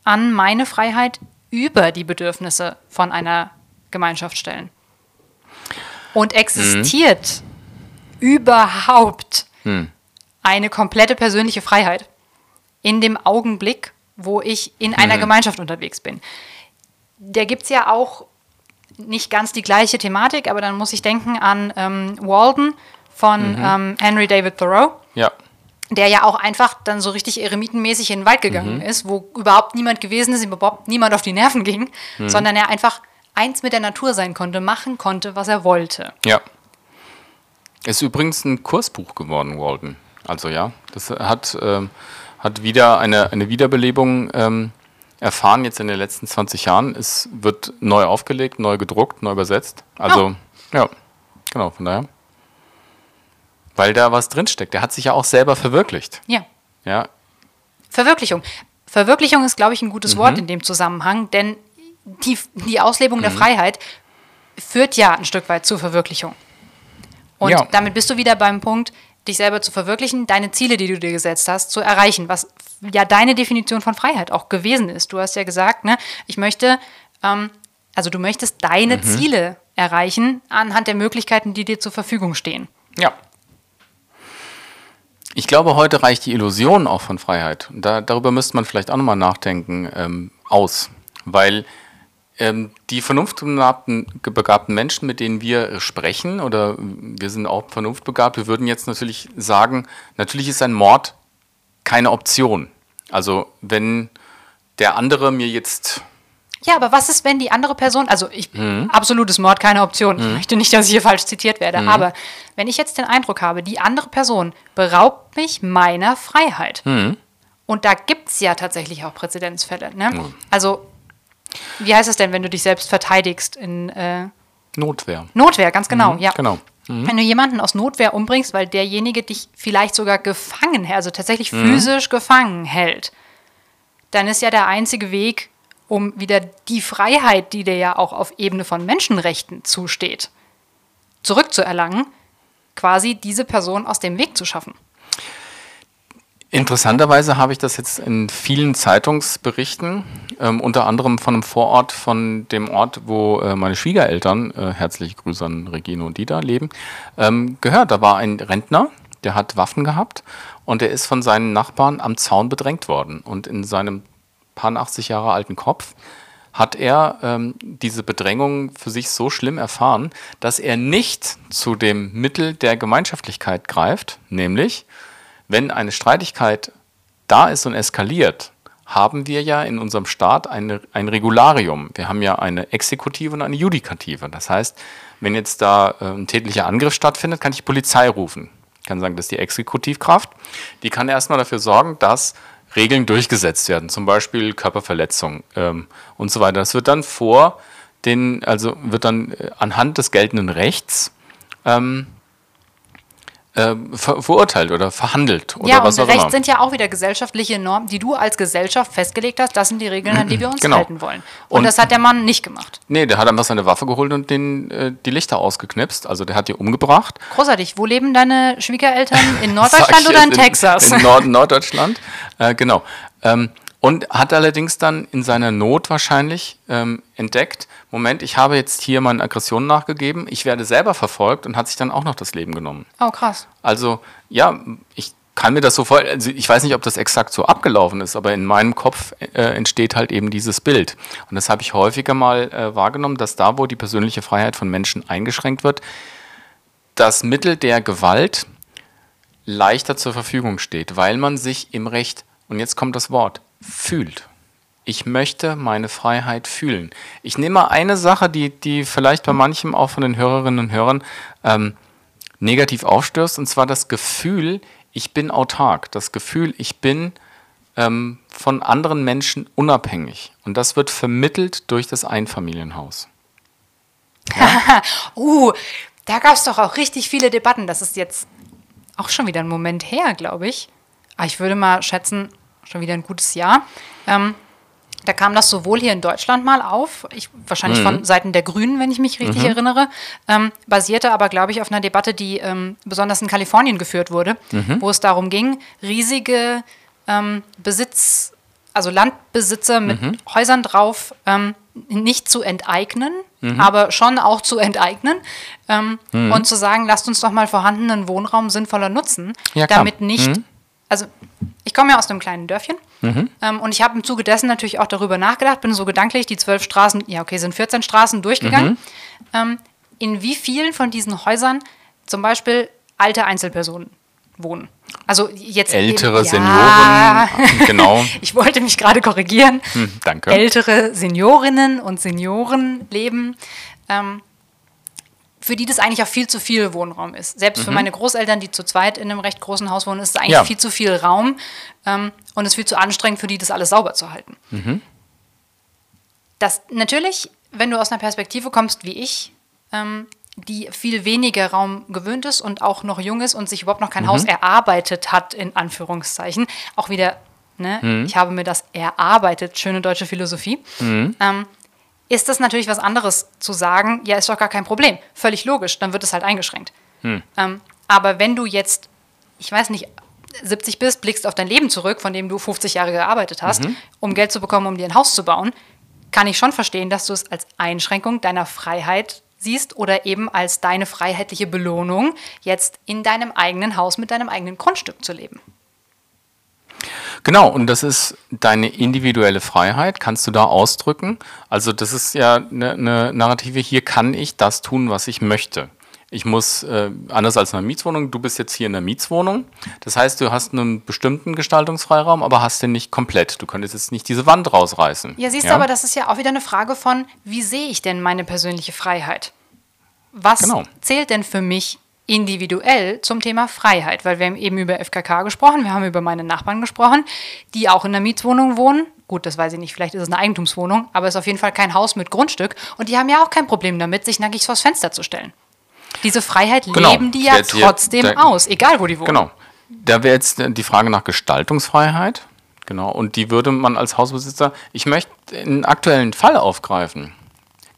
an meine Freiheit über die Bedürfnisse von einer Gemeinschaft stellen? Und existiert mhm. überhaupt mhm. eine komplette persönliche Freiheit in dem Augenblick, wo ich in einer mhm. Gemeinschaft unterwegs bin. Da gibt es ja auch nicht ganz die gleiche Thematik, aber dann muss ich denken an ähm, Walden von mhm. ähm, Henry David Thoreau. Ja. Der ja auch einfach dann so richtig eremitenmäßig in den Wald gegangen mhm. ist, wo überhaupt niemand gewesen ist, ihm überhaupt niemand auf die Nerven ging, mhm. sondern er einfach eins mit der Natur sein konnte, machen konnte, was er wollte. Ja. Ist übrigens ein Kursbuch geworden, Walden. Also ja, das hat ähm, hat wieder eine, eine Wiederbelebung ähm, erfahren jetzt in den letzten 20 Jahren. Es wird neu aufgelegt, neu gedruckt, neu übersetzt. Also, oh. ja, genau, von daher. Weil da was drinsteckt. Der hat sich ja auch selber verwirklicht. Ja. Ja. Verwirklichung. Verwirklichung ist, glaube ich, ein gutes mhm. Wort in dem Zusammenhang, denn die, die Auslebung mhm. der Freiheit führt ja ein Stück weit zur Verwirklichung. Und ja. damit bist du wieder beim Punkt, dich selber zu verwirklichen, deine Ziele, die du dir gesetzt hast, zu erreichen, was ja deine Definition von Freiheit auch gewesen ist. Du hast ja gesagt, ne, ich möchte, ähm, also du möchtest deine mhm. Ziele erreichen anhand der Möglichkeiten, die dir zur Verfügung stehen. Ja. Ich glaube, heute reicht die Illusion auch von Freiheit. Da, darüber müsste man vielleicht auch nochmal nachdenken, ähm, aus. Weil die vernunftbegabten begabten Menschen, mit denen wir sprechen, oder wir sind auch vernunftbegabt, wir würden jetzt natürlich sagen, natürlich ist ein Mord keine Option. Also wenn der andere mir jetzt ja, aber was ist, wenn die andere Person, also ich, mhm. absolutes Mord, keine Option. Mhm. Ich möchte nicht, dass ich hier falsch zitiert werde, mhm. aber wenn ich jetzt den Eindruck habe, die andere Person beraubt mich meiner Freiheit. Mhm. Und da gibt es ja tatsächlich auch Präzedenzfälle. Ne? Also wie heißt es denn, wenn du dich selbst verteidigst in äh Notwehr? Notwehr, ganz genau, mhm, ja. Genau. Mhm. Wenn du jemanden aus Notwehr umbringst, weil derjenige dich vielleicht sogar gefangen hält, also tatsächlich mhm. physisch gefangen hält, dann ist ja der einzige Weg, um wieder die Freiheit, die dir ja auch auf Ebene von Menschenrechten zusteht, zurückzuerlangen, quasi diese Person aus dem Weg zu schaffen. Interessanterweise habe ich das jetzt in vielen Zeitungsberichten, ähm, unter anderem von einem Vorort von dem Ort, wo äh, meine Schwiegereltern, äh, herzliche Grüße an Regine und Dieter, leben, ähm, gehört. Da war ein Rentner, der hat Waffen gehabt und der ist von seinen Nachbarn am Zaun bedrängt worden. Und in seinem paar 80 Jahre alten Kopf hat er ähm, diese Bedrängung für sich so schlimm erfahren, dass er nicht zu dem Mittel der Gemeinschaftlichkeit greift, nämlich wenn eine Streitigkeit da ist und eskaliert, haben wir ja in unserem Staat eine, ein Regularium. Wir haben ja eine Exekutive und eine Judikative. Das heißt, wenn jetzt da äh, ein tätlicher Angriff stattfindet, kann ich Polizei rufen. Ich kann sagen, das ist die Exekutivkraft. Die kann erstmal dafür sorgen, dass Regeln durchgesetzt werden, zum Beispiel Körperverletzung ähm, und so weiter. Das wird dann vor den, also wird dann äh, anhand des geltenden Rechts ähm, äh, ver verurteilt oder verhandelt oder ja, was und auch Recht immer. sind ja auch wieder gesellschaftliche Normen, die du als Gesellschaft festgelegt hast. Das sind die Regeln, an die wir uns Genau. halten wollen. Und, Und- das hat der Mann nicht gemacht. Nee, der hat einfach seine Waffe geholt und den, äh, die Lichter ausgeknipst. Also der hat die umgebracht. Großartig. Wo leben deine Schwiegereltern? In Norddeutschland oder in jetzt Texas? In Nord Norddeutschland, äh, genau. Ähm, und hat allerdings dann in seiner Not wahrscheinlich ähm, entdeckt, Moment, ich habe jetzt hier meinen Aggressionen nachgegeben, ich werde selber verfolgt und hat sich dann auch noch das Leben genommen. oh, krass. Also ja, ich kann mir das so vor, also ich weiß nicht, ob das exakt so abgelaufen ist, aber in meinem Kopf äh, entsteht halt eben dieses Bild. Und das habe ich häufiger mal äh, wahrgenommen, dass da, wo die persönliche Freiheit von Menschen eingeschränkt wird, das Mittel der Gewalt leichter zur Verfügung steht, weil man sich im Recht, und jetzt kommt das Wort, fühlt. Ich möchte meine Freiheit fühlen. Ich nehme mal eine Sache, die, die vielleicht bei manchem auch von den Hörerinnen und Hörern ähm, negativ aufstößt, und zwar das Gefühl, ich bin autark. Das Gefühl, ich bin ähm, von anderen Menschen unabhängig. Und das wird vermittelt durch das Einfamilienhaus. Uh, da gab es doch auch richtig viele Debatten. Das ist jetzt auch schon wieder ein Moment her, glaube ich. Aber ich würde mal schätzen, schon wieder ein gutes Jahr. Ähm, da kam das sowohl hier in Deutschland mal auf, ich, wahrscheinlich Mhm. von Seiten der Grünen, wenn ich mich richtig erinnere, ähm, basierte aber, glaube ich, auf einer Debatte, die ähm, besonders in Kalifornien geführt wurde, Mhm. wo es darum ging, riesige ähm, Besitz, also Landbesitzer mit Mhm. Häusern drauf ähm, nicht zu enteignen, Mhm. aber schon auch zu enteignen ähm, und zu sagen, lasst uns doch mal vorhandenen Wohnraum sinnvoller nutzen, Ja, damit nicht, also ich komme ja aus einem kleinen Dörfchen ähm, und ich habe im Zuge dessen natürlich auch darüber nachgedacht, bin so gedanklich die zwölf Straßen, ja okay, sind 14 Straßen durchgegangen, ähm, in wie vielen von diesen Häusern zum Beispiel alte Einzelpersonen wohnen. Also jetzt Ältere ja, Senioren, genau. Ich wollte mich gerade korrigieren. Hm, danke. Ältere Seniorinnen und Senioren leben, ähm, für die das eigentlich auch viel zu viel Wohnraum ist. Selbst für meine Großeltern, die zu zweit in einem recht großen Haus wohnen, ist es eigentlich Mhm. Ja. viel zu viel Raum ähm, und es ist viel zu anstrengend für die, das alles sauber zu halten. Mhm. Das natürlich, wenn du aus einer Perspektive kommst wie ich, ähm, die viel weniger Raum gewöhnt ist und auch noch jung ist und sich überhaupt noch kein Haus erarbeitet hat, in Anführungszeichen, auch wieder, ne, ich habe mir das erarbeitet, schöne deutsche Philosophie, ähm, ist das natürlich was anderes zu sagen, ja, ist doch gar kein Problem. Völlig logisch, dann wird es halt eingeschränkt. Ähm, aber wenn du jetzt, ich weiß nicht, 70 bist, blickst auf dein Leben zurück, von dem du 50 Jahre gearbeitet hast, um Geld zu bekommen, um dir ein Haus zu bauen, kann ich schon verstehen, dass du es als Einschränkung deiner Freiheit siehst oder eben als deine freiheitliche Belohnung, jetzt in deinem eigenen Haus mit deinem eigenen Grundstück zu leben. Genau, und das ist deine individuelle Freiheit, kannst du da ausdrücken. Also das ist ja eine, eine Narrative, hier kann ich das tun, was ich möchte. Ich muss, äh, anders als in einer Mietswohnung, du bist jetzt hier in einer Mietswohnung. Das heißt, du hast einen bestimmten Gestaltungsfreiraum, aber hast den nicht komplett. Du könntest jetzt nicht diese Wand rausreißen. Ja, siehst du, aber das ist ja auch wieder eine Frage von, wie sehe ich denn meine persönliche Freiheit? Was Genau. zählt denn für mich individuell zum Thema Freiheit? Weil wir haben eben über FKK gesprochen, wir haben über meine Nachbarn gesprochen, die auch in einer Mietswohnung wohnen. Gut, das weiß ich nicht, vielleicht ist es eine Eigentumswohnung, aber es ist auf jeden Fall kein Haus mit Grundstück. Und die haben ja auch kein Problem damit, sich nackig vors Fenster zu stellen. Diese Freiheit Genau. leben die ja hier- trotzdem da- aus, egal wo die wohnen. Genau. Da wäre jetzt die Frage nach Gestaltungsfreiheit. Genau. Und die würde man als Hausbesitzer, ich möchte einen aktuellen Fall aufgreifen.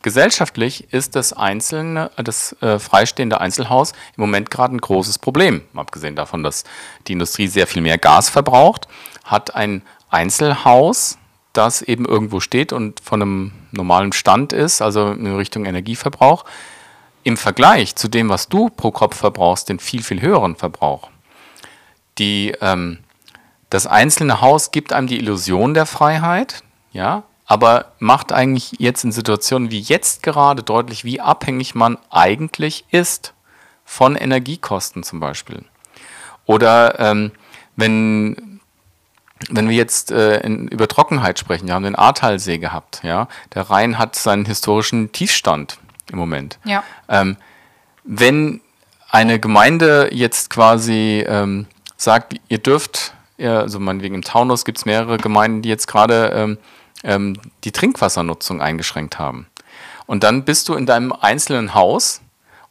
Gesellschaftlich ist das einzelne, das äh, freistehende Einzelhaus im Moment gerade ein großes Problem. Abgesehen davon, dass die Industrie sehr viel mehr Gas verbraucht, hat ein Einzelhaus, das eben irgendwo steht und von einem normalen Stand ist, also in Richtung Energieverbrauch, im Vergleich zu dem, was du pro Kopf verbrauchst, den viel, viel höheren Verbrauch. Die, ähm, das einzelne Haus gibt einem die Illusion der Freiheit, ja, aber macht eigentlich jetzt in Situationen wie jetzt gerade deutlich, wie abhängig man eigentlich ist von Energiekosten zum Beispiel. Oder ähm, wenn, wenn wir jetzt äh, in, über Trockenheit sprechen, wir haben den Ahrtalsee gehabt, ja, der Rhein hat seinen historischen Tiefstand im Moment. Ja. Ähm, wenn eine Gemeinde jetzt quasi ähm, sagt, ihr dürft also meinetwegen im Taunus gibt es mehrere Gemeinden, die jetzt gerade ähm, die Trinkwassernutzung eingeschränkt haben. Und dann bist du in deinem einzelnen Haus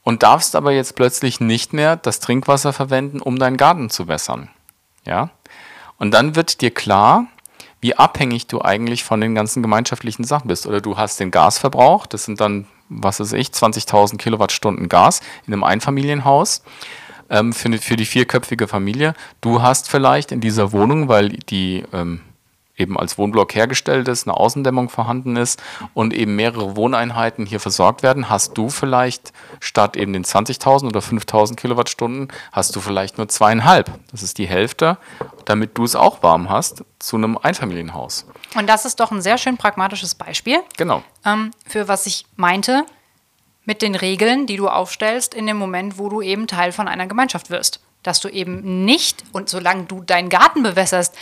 und darfst aber jetzt plötzlich nicht mehr das Trinkwasser verwenden, um deinen Garten zu wässern. Ja? Und dann wird dir klar, wie abhängig du eigentlich von den ganzen gemeinschaftlichen Sachen bist. Oder du hast den Gasverbrauch, das sind dann, was weiß ich, 20.000 Kilowattstunden Gas in einem Einfamilienhaus ähm, für, für die vierköpfige Familie. Du hast vielleicht in dieser Wohnung, weil die ähm, eben als Wohnblock hergestellt ist, eine Außendämmung vorhanden ist und eben mehrere Wohneinheiten hier versorgt werden, hast du vielleicht statt eben den 20.000 oder 5.000 Kilowattstunden, hast du vielleicht nur zweieinhalb. Das ist die Hälfte, damit du es auch warm hast zu einem Einfamilienhaus. Und das ist doch ein sehr schön pragmatisches Beispiel. Genau. Ähm, für was ich meinte, mit den Regeln, die du aufstellst in dem Moment, wo du eben Teil von einer Gemeinschaft wirst. Dass du eben nicht, und solange du deinen Garten bewässerst,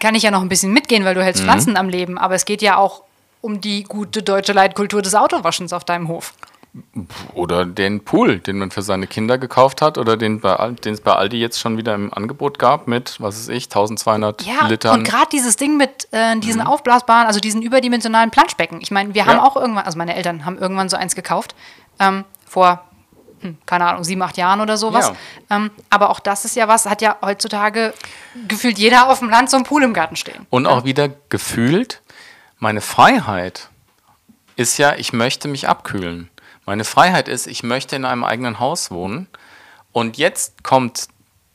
kann ich ja noch ein bisschen mitgehen, weil du hältst mhm. Pflanzen am Leben, aber es geht ja auch um die gute deutsche Leitkultur des Autowaschens auf deinem Hof. Oder den Pool, den man für seine Kinder gekauft hat oder den, den es bei Aldi jetzt schon wieder im Angebot gab mit, was weiß ich, 1200 ja, Litern. Und gerade dieses Ding mit äh, diesen mhm. aufblasbaren, also diesen überdimensionalen Planschbecken. Ich meine, wir haben ja. auch irgendwann, also meine Eltern haben irgendwann so eins gekauft, ähm, vor, keine Ahnung, sieben, acht Jahren oder sowas. Ja. Ähm, aber auch das ist ja was, hat ja heutzutage gefühlt jeder auf dem Land so einen Pool im Garten stehen. Und auch wieder gefühlt, meine Freiheit ist ja, ich möchte mich abkühlen. Meine Freiheit ist, ich möchte in einem eigenen Haus wohnen. Und jetzt kommt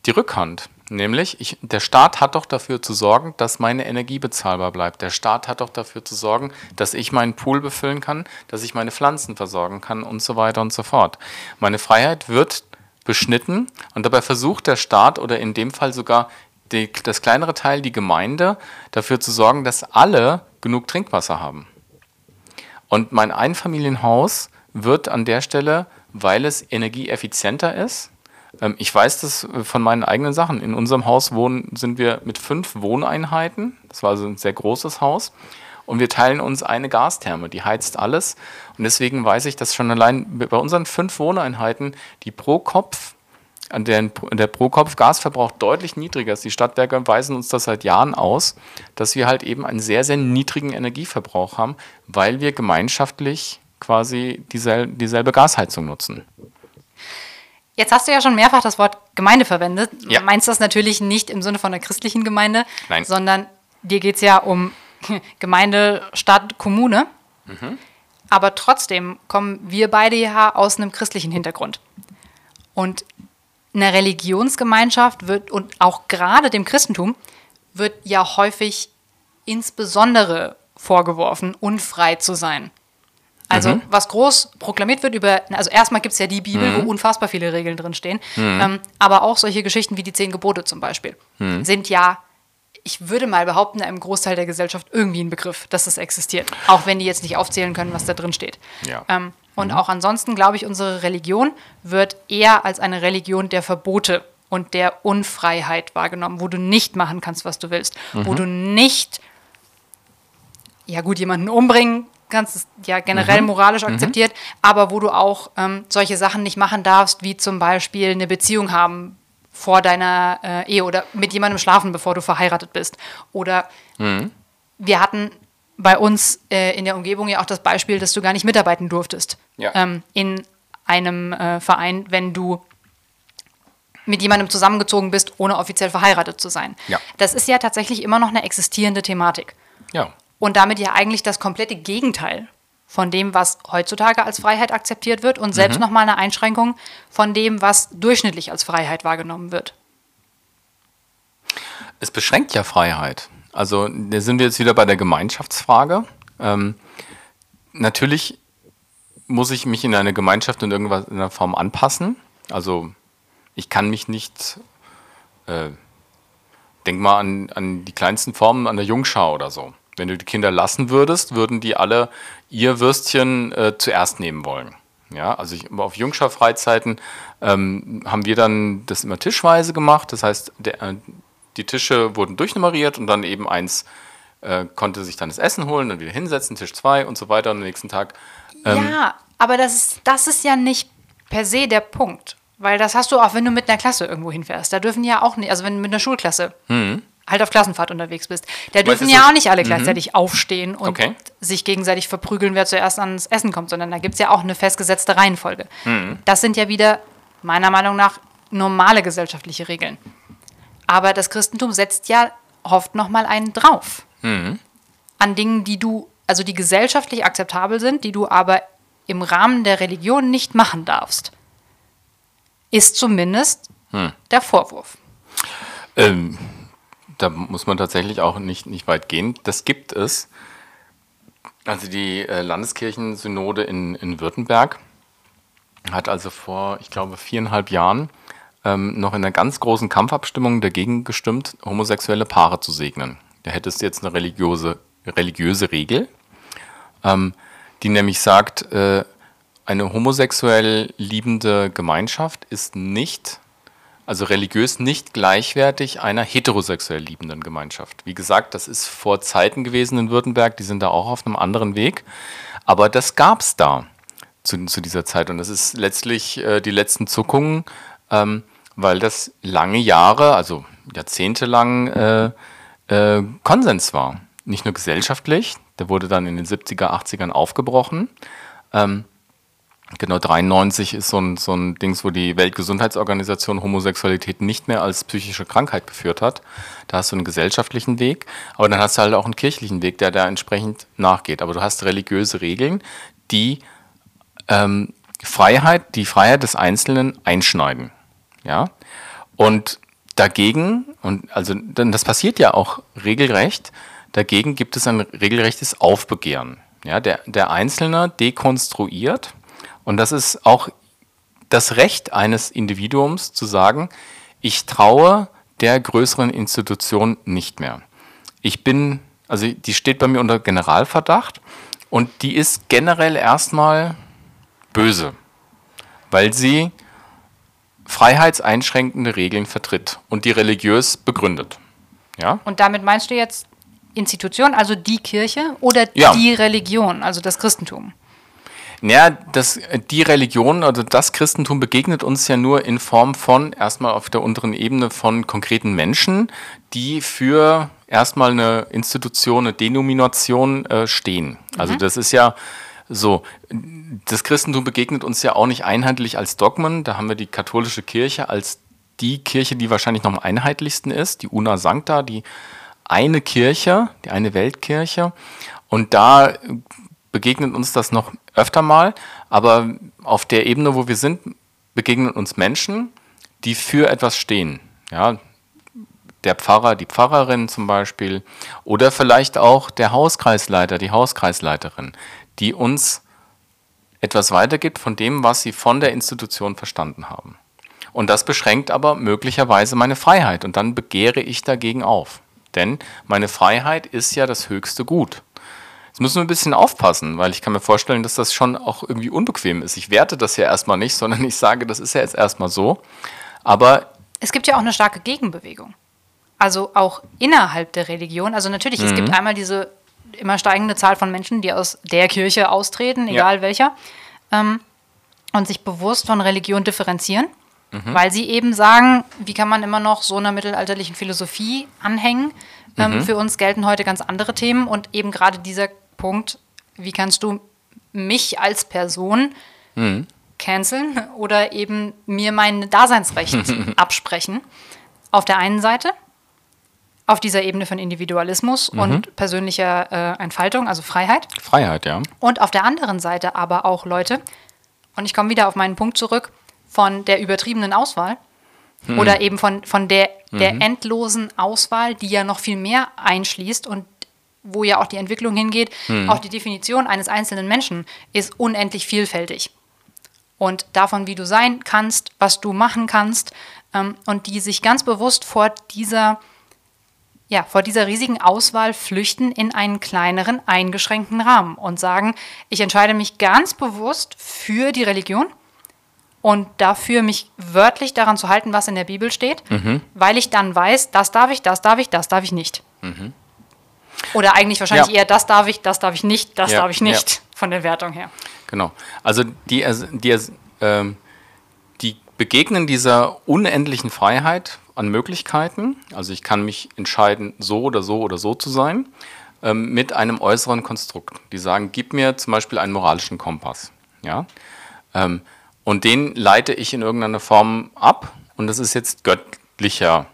die Rückhand. Nämlich, ich, der Staat hat doch dafür zu sorgen, dass meine Energie bezahlbar bleibt. Der Staat hat doch dafür zu sorgen, dass ich meinen Pool befüllen kann, dass ich meine Pflanzen versorgen kann und so weiter und so fort. Meine Freiheit wird beschnitten und dabei versucht der Staat oder in dem Fall sogar die, das kleinere Teil, die Gemeinde, dafür zu sorgen, dass alle genug Trinkwasser haben. Und mein Einfamilienhaus wird an der Stelle, weil es energieeffizienter ist, ich weiß das äh, von meinen eigenen Sachen. In unserem Haus wohnen, sind wir mit fünf Wohneinheiten. Das war also ein sehr großes Haus. Und wir teilen uns eine Gastherme, die heizt alles. Und deswegen weiß ich, dass schon allein bei unseren fünf Wohneinheiten die pro Kopf, der, der pro Kopf Gasverbrauch deutlich niedriger ist. Die Stadtwerke weisen uns das seit Jahren aus, dass wir halt eben einen sehr, sehr niedrigen Energieverbrauch haben, weil wir gemeinschaftlich quasi dieselbe, dieselbe Gasheizung nutzen. Jetzt hast du ja schon mehrfach das Wort Gemeinde verwendet. Ja. Du meinst das natürlich nicht im Sinne von einer christlichen Gemeinde, Nein. sondern dir geht es ja um Gemeinde, Stadt, Kommune. Mhm. Aber trotzdem kommen wir beide ja aus einem christlichen Hintergrund. Und eine Religionsgemeinschaft wird, und auch gerade dem Christentum, wird ja häufig insbesondere vorgeworfen, unfrei zu sein. Also mhm. was groß proklamiert wird über, also erstmal gibt es ja die Bibel, mhm. wo unfassbar viele Regeln drin stehen, mhm. ähm, aber auch solche Geschichten wie die zehn Gebote zum Beispiel mhm. sind ja, ich würde mal behaupten, einem Großteil der Gesellschaft irgendwie ein Begriff, dass es existiert, auch wenn die jetzt nicht aufzählen können, was da drin steht. Ja. Ähm, und mhm. auch ansonsten glaube ich, unsere Religion wird eher als eine Religion der Verbote und der Unfreiheit wahrgenommen, wo du nicht machen kannst, was du willst, wo mhm. du nicht ja gut, jemanden umbringen ganz ja generell mhm. moralisch mhm. akzeptiert, mhm. aber wo du auch ähm, solche Sachen nicht machen darfst, wie zum Beispiel eine Beziehung haben vor deiner äh, Ehe oder mit jemandem schlafen, bevor du verheiratet bist. Oder mhm. wir hatten bei uns äh, in der Umgebung ja auch das Beispiel, dass du gar nicht mitarbeiten durftest ja. ähm, in einem äh, Verein, wenn du mit jemandem zusammengezogen bist, ohne offiziell verheiratet zu sein. Ja. Das ist ja tatsächlich immer noch eine existierende Thematik. Ja und damit ja eigentlich das komplette Gegenteil von dem, was heutzutage als Freiheit akzeptiert wird und selbst mhm. nochmal eine Einschränkung von dem, was durchschnittlich als Freiheit wahrgenommen wird. Es beschränkt ja Freiheit. Also da sind wir jetzt wieder bei der Gemeinschaftsfrage. Ähm, natürlich muss ich mich in eine Gemeinschaft in irgendeiner Form anpassen. Also ich kann mich nicht, äh, denk mal an, an die kleinsten Formen an der Jungschau oder so. Wenn du die Kinder lassen würdest, würden die alle ihr Würstchen äh, zuerst nehmen wollen. Ja, also ich, auf Jungschar-Freizeiten ähm, haben wir dann das immer tischweise gemacht. Das heißt, der, äh, die Tische wurden durchnummeriert und dann eben eins äh, konnte sich dann das Essen holen, dann wieder hinsetzen, Tisch zwei und so weiter und am nächsten Tag. Ähm, ja, aber das ist, das ist ja nicht per se der Punkt. Weil das hast du auch, wenn du mit einer Klasse irgendwo hinfährst. Da dürfen ja auch nicht, also wenn mit einer Schulklasse. Mhm halt auf Klassenfahrt unterwegs bist. Da dürfen ja auch nicht alle gleichzeitig aufstehen und Okay. sich gegenseitig verprügeln, wer zuerst ans Essen kommt, sondern da gibt es ja auch eine festgesetzte Reihenfolge. Das sind ja wieder meiner Meinung nach normale gesellschaftliche Regeln. Aber das Christentum setzt ja oft nochmal einen drauf. An Dingen, die du, also die gesellschaftlich akzeptabel sind, die du aber im Rahmen der Religion nicht machen darfst. Ist zumindest der Vorwurf. Ähm, da muss man tatsächlich auch nicht, nicht weit gehen. Das gibt es. Also die äh, Landeskirchensynode in, in Württemberg hat also vor, ich glaube, viereinhalb Jahren ähm, noch in einer ganz großen Kampfabstimmung dagegen gestimmt, homosexuelle Paare zu segnen. Da hättest du jetzt eine religiöse, religiöse Regel, ähm, die nämlich sagt, äh, eine homosexuell liebende Gemeinschaft ist nicht also religiös nicht gleichwertig einer heterosexuell liebenden Gemeinschaft. Wie gesagt, das ist vor Zeiten gewesen in Württemberg, die sind da auch auf einem anderen Weg. Aber das gab es da zu, zu dieser Zeit. Und das ist letztlich äh, die letzten Zuckungen, ähm, weil das lange Jahre, also jahrzehntelang äh, äh, Konsens war. Nicht nur gesellschaftlich, der wurde dann in den 70er, 80ern aufgebrochen. Ähm, Genau, 93 ist so ein, so ein Dings, wo die Weltgesundheitsorganisation Homosexualität nicht mehr als psychische Krankheit geführt hat. Da hast du einen gesellschaftlichen Weg, aber dann hast du halt auch einen kirchlichen Weg, der da entsprechend nachgeht. Aber du hast religiöse Regeln, die ähm, Freiheit, die Freiheit des Einzelnen einschneiden. Ja? Und dagegen, und also dann, das passiert ja auch regelrecht, dagegen gibt es ein regelrechtes Aufbegehren. Ja, der, der Einzelne dekonstruiert und das ist auch das Recht eines Individuums zu sagen, ich traue der größeren Institution nicht mehr. Ich bin, also die steht bei mir unter Generalverdacht und die ist generell erstmal böse, weil sie freiheitseinschränkende Regeln vertritt und die religiös begründet. Ja? Und damit meinst du jetzt Institution, also die Kirche oder Ja. die Religion, also das Christentum? Ja, das, die Religion, also das Christentum begegnet uns ja nur in Form von, erstmal auf der unteren Ebene von konkreten Menschen, die für erstmal eine Institution, eine Denomination äh, stehen. Also das ist ja so, das Christentum begegnet uns ja auch nicht einheitlich als Dogmen. Da haben wir die katholische Kirche als die Kirche, die wahrscheinlich noch am einheitlichsten ist, die Una Sancta, die eine Kirche, die eine Weltkirche. Und da begegnet uns das noch öfter mal, aber auf der Ebene, wo wir sind, begegnen uns Menschen, die für etwas stehen. Ja, der Pfarrer, die Pfarrerin zum Beispiel, oder vielleicht auch der Hauskreisleiter, die Hauskreisleiterin, die uns etwas weitergibt von dem, was sie von der Institution verstanden haben. Und das beschränkt aber möglicherweise meine Freiheit und dann begehre ich dagegen auf. Denn meine Freiheit ist ja das höchste Gut. Jetzt müssen wir ein bisschen aufpassen, weil ich kann mir vorstellen, dass das schon auch irgendwie unbequem ist. Ich werte das ja erstmal nicht, sondern ich sage, das ist ja jetzt erstmal so. Aber Es gibt ja auch eine starke Gegenbewegung. Also auch innerhalb der Religion. Also natürlich, es Mhm. gibt einmal diese immer steigende Zahl von Menschen, die aus der Kirche austreten, egal welcher, ähm, und sich bewusst von Religion differenzieren, Mhm. weil sie eben sagen, wie kann man immer noch so einer mittelalterlichen Philosophie anhängen? Ähm, Mhm. Für uns gelten heute ganz andere Themen und eben gerade dieser Punkt, wie kannst du mich als Person canceln oder eben mir mein Daseinsrecht absprechen. Auf der einen Seite, auf dieser Ebene von Individualismus und persönlicher äh, Entfaltung, also Freiheit. Freiheit, ja. Und auf der anderen Seite aber auch Leute, und ich komme wieder auf meinen Punkt zurück, von der übertriebenen Auswahl oder eben von, von der, der endlosen Auswahl, die ja noch viel mehr einschließt und wo ja auch die Entwicklung hingeht, auch die Definition eines einzelnen Menschen ist unendlich vielfältig. Und davon, wie du sein kannst, was du machen kannst, ähm, und die sich ganz bewusst vor dieser, ja, vor dieser riesigen Auswahl flüchten in einen kleineren, eingeschränkten Rahmen und sagen, ich entscheide mich ganz bewusst für die Religion und dafür mich wörtlich daran zu halten, was in der Bibel steht, weil ich dann weiß, das darf ich, das darf ich, das darf ich nicht. Oder eigentlich wahrscheinlich Ja. eher, das darf ich, das darf ich nicht, das Ja, darf ich nicht, von der Wertung her. Genau. Also die, die, ähm, die Begegnen dieser unendlichen Freiheit an Möglichkeiten, also ich kann mich entscheiden, so oder so oder so zu sein, ähm, mit einem äußeren Konstrukt. Die sagen, gib mir zum Beispiel einen moralischen Kompass. Ja? Ähm, und den leite ich in irgendeiner Form ab und das ist jetzt göttlicher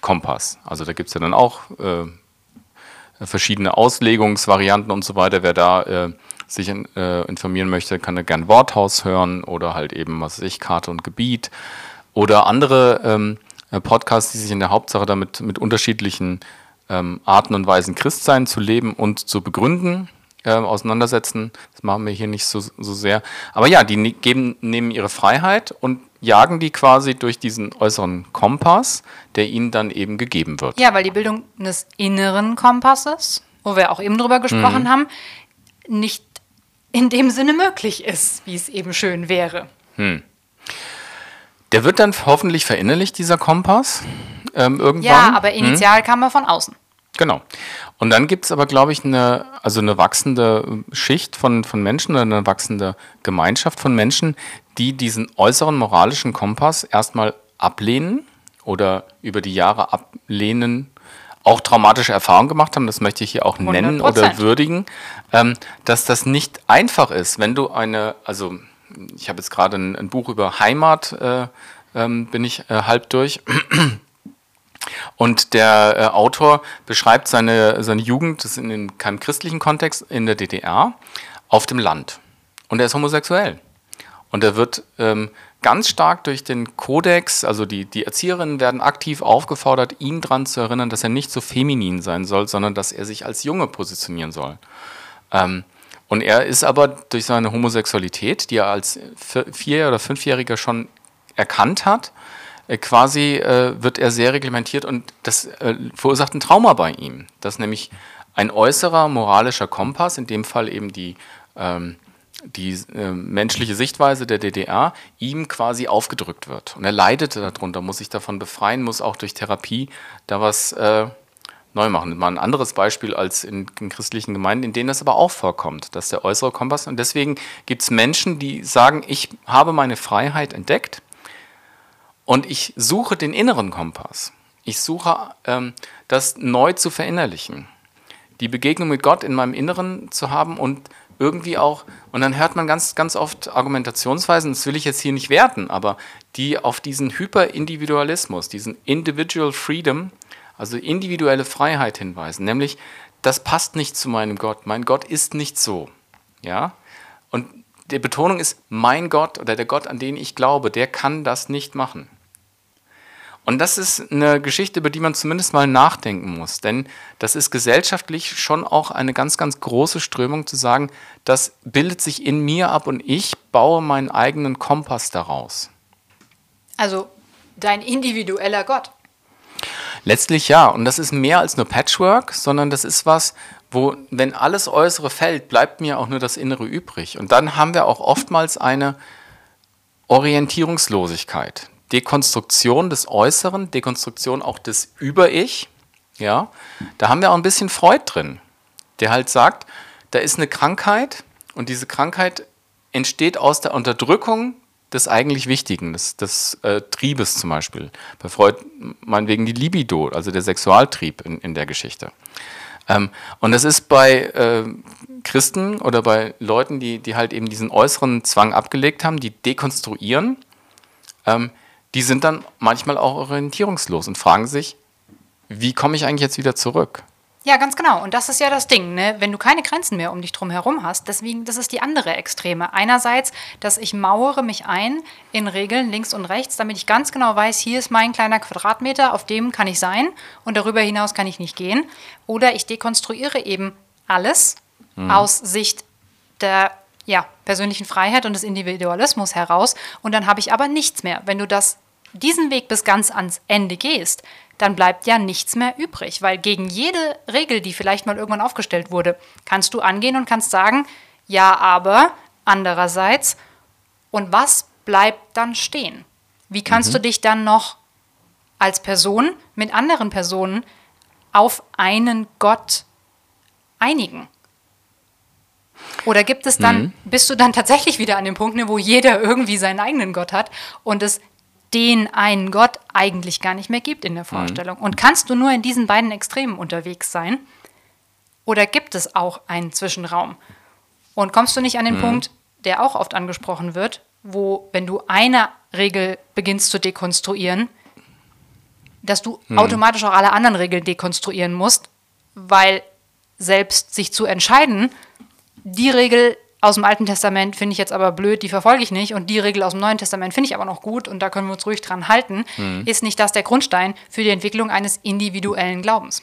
Kompass. Also da gibt es ja dann auch äh, verschiedene Auslegungsvarianten und so weiter. Wer da äh, sich in, äh, informieren möchte, kann er gern Worthaus hören oder halt eben, was weiß ich, Karte und Gebiet oder andere ähm, äh, Podcasts, die sich in der Hauptsache damit mit unterschiedlichen ähm, Arten und Weisen Christsein zu leben und zu begründen äh, auseinandersetzen. Das machen wir hier nicht so, so sehr. Aber ja, die ne-, geben, nehmen ihre Freiheit und jagen die quasi durch diesen äußeren Kompass, der ihnen dann eben gegeben wird. Ja, weil die Bildung des inneren Kompasses, wo wir auch eben drüber gesprochen mhm. haben, nicht in dem Sinne möglich ist, wie es eben schön wäre. Hm. Der wird dann hoffentlich verinnerlicht, dieser Kompass, ähm, irgendwann. Ja, aber initial hm. kam er von außen. Genau. Und dann gibt es aber, glaube ich, eine, also eine wachsende Schicht von, von Menschen oder eine wachsende Gemeinschaft von Menschen, die diesen äußeren moralischen Kompass erstmal ablehnen oder über die Jahre ablehnen auch traumatische Erfahrungen gemacht haben, das möchte ich hier auch nennen 100%. oder würdigen, ähm, dass das nicht einfach ist, wenn du eine, also ich habe jetzt gerade ein, Buch über Heimat, äh, ähm, bin ich äh, halb durch. Und der äh, Autor beschreibt seine, seine Jugend, das ist in keinem christlichen Kontext, in der DDR, auf dem Land. Und er ist homosexuell. Und er wird ähm, ganz stark durch den Kodex, also die, die Erzieherinnen werden aktiv aufgefordert, ihn daran zu erinnern, dass er nicht so feminin sein soll, sondern dass er sich als Junge positionieren soll. Ähm, und er ist aber durch seine Homosexualität, die er als Vier- oder Fünfjähriger schon erkannt hat, äh, quasi äh, wird er sehr reglementiert und das äh, verursacht ein Trauma bei ihm, dass nämlich ein äußerer moralischer Kompass, in dem Fall eben die ähm, die äh, menschliche Sichtweise der DDR ihm quasi aufgedrückt wird. Und er leidete darunter, muss sich davon befreien, muss auch durch Therapie da was äh, neu machen. Mal ein anderes Beispiel als in, in, christlichen Gemeinden, in denen das aber auch vorkommt, dass der äußere Kompass. Und deswegen gibt es Menschen, die sagen, ich habe meine Freiheit entdeckt und ich suche den inneren Kompass. Ich suche ähm, das neu zu verinnerlichen. Die Begegnung mit Gott in meinem Inneren zu haben und irgendwie auch, und dann hört man ganz, ganz oft Argumentationsweisen, das will ich jetzt hier nicht werten, aber die auf diesen Hyperindividualismus, diesen Individual Freedom, also individuelle Freiheit hinweisen, nämlich, das passt nicht zu meinem Gott. Mein Gott ist nicht so. Ja? Und die Betonung ist, mein Gott oder der Gott, an den ich glaube, der kann das nicht machen. Und das ist eine Geschichte, über die man zumindest mal nachdenken muss. Denn das ist gesellschaftlich schon auch eine ganz, ganz große Strömung zu sagen, das bildet sich in mir ab und ich baue meinen eigenen Kompass daraus. Also dein individueller Gott. Letztlich ja. Und das ist mehr als nur Patchwork, sondern das ist was, wo, wenn alles Äußere fällt, bleibt mir auch nur das Innere übrig. Und dann haben wir auch oftmals eine Orientierungslosigkeit. Dekonstruktion des Äußeren, Dekonstruktion auch des Über-Ich. Ja, da haben wir auch ein bisschen Freud drin, der halt sagt, da ist eine Krankheit und diese Krankheit entsteht aus der Unterdrückung des eigentlich Wichtigen, des, des äh, Triebes zum Beispiel. Bei Freud meinetwegen die Libido, also der Sexualtrieb in, in der Geschichte. Ähm, und das ist bei äh, Christen oder bei Leuten, die, die halt eben diesen äußeren Zwang abgelegt haben, die dekonstruieren, ähm, die sind dann manchmal auch orientierungslos und fragen sich, wie komme ich eigentlich jetzt wieder zurück? Ja, ganz genau. Und das ist ja das Ding, ne? wenn du keine Grenzen mehr um dich drum herum hast. Deswegen, das ist die andere Extreme. Einerseits, dass ich mauere mich ein in Regeln links und rechts, damit ich ganz genau weiß, hier ist mein kleiner Quadratmeter, auf dem kann ich sein und darüber hinaus kann ich nicht gehen. Oder ich dekonstruiere eben alles mhm. aus Sicht der ja, persönlichen Freiheit und des Individualismus heraus und dann habe ich aber nichts mehr. Wenn du das, diesen Weg bis ganz ans Ende gehst, dann bleibt ja nichts mehr übrig, weil gegen jede Regel, die vielleicht mal irgendwann aufgestellt wurde, kannst du angehen und kannst sagen, ja, aber andererseits, und was bleibt dann stehen? Wie kannst mhm. du dich dann noch als Person mit anderen Personen auf einen Gott einigen? Oder gibt es dann, mhm. bist du dann tatsächlich wieder an dem Punkt, ne, wo jeder irgendwie seinen eigenen Gott hat und es den einen Gott eigentlich gar nicht mehr gibt in der Vorstellung. Und kannst du nur in diesen beiden Extremen unterwegs sein? Oder gibt es auch einen Zwischenraum? Und kommst du nicht an den Punkt, der auch oft angesprochen wird, wo, wenn du eine Regel beginnst zu dekonstruieren, dass du automatisch auch alle anderen Regeln dekonstruieren musst, weil selbst sich zu entscheiden, die Regel aus dem Alten Testament finde ich jetzt aber blöd, die verfolge ich nicht, und die Regel aus dem Neuen Testament finde ich aber noch gut und da können wir uns ruhig dran halten, ist nicht das der Grundstein für die Entwicklung eines individuellen Glaubens.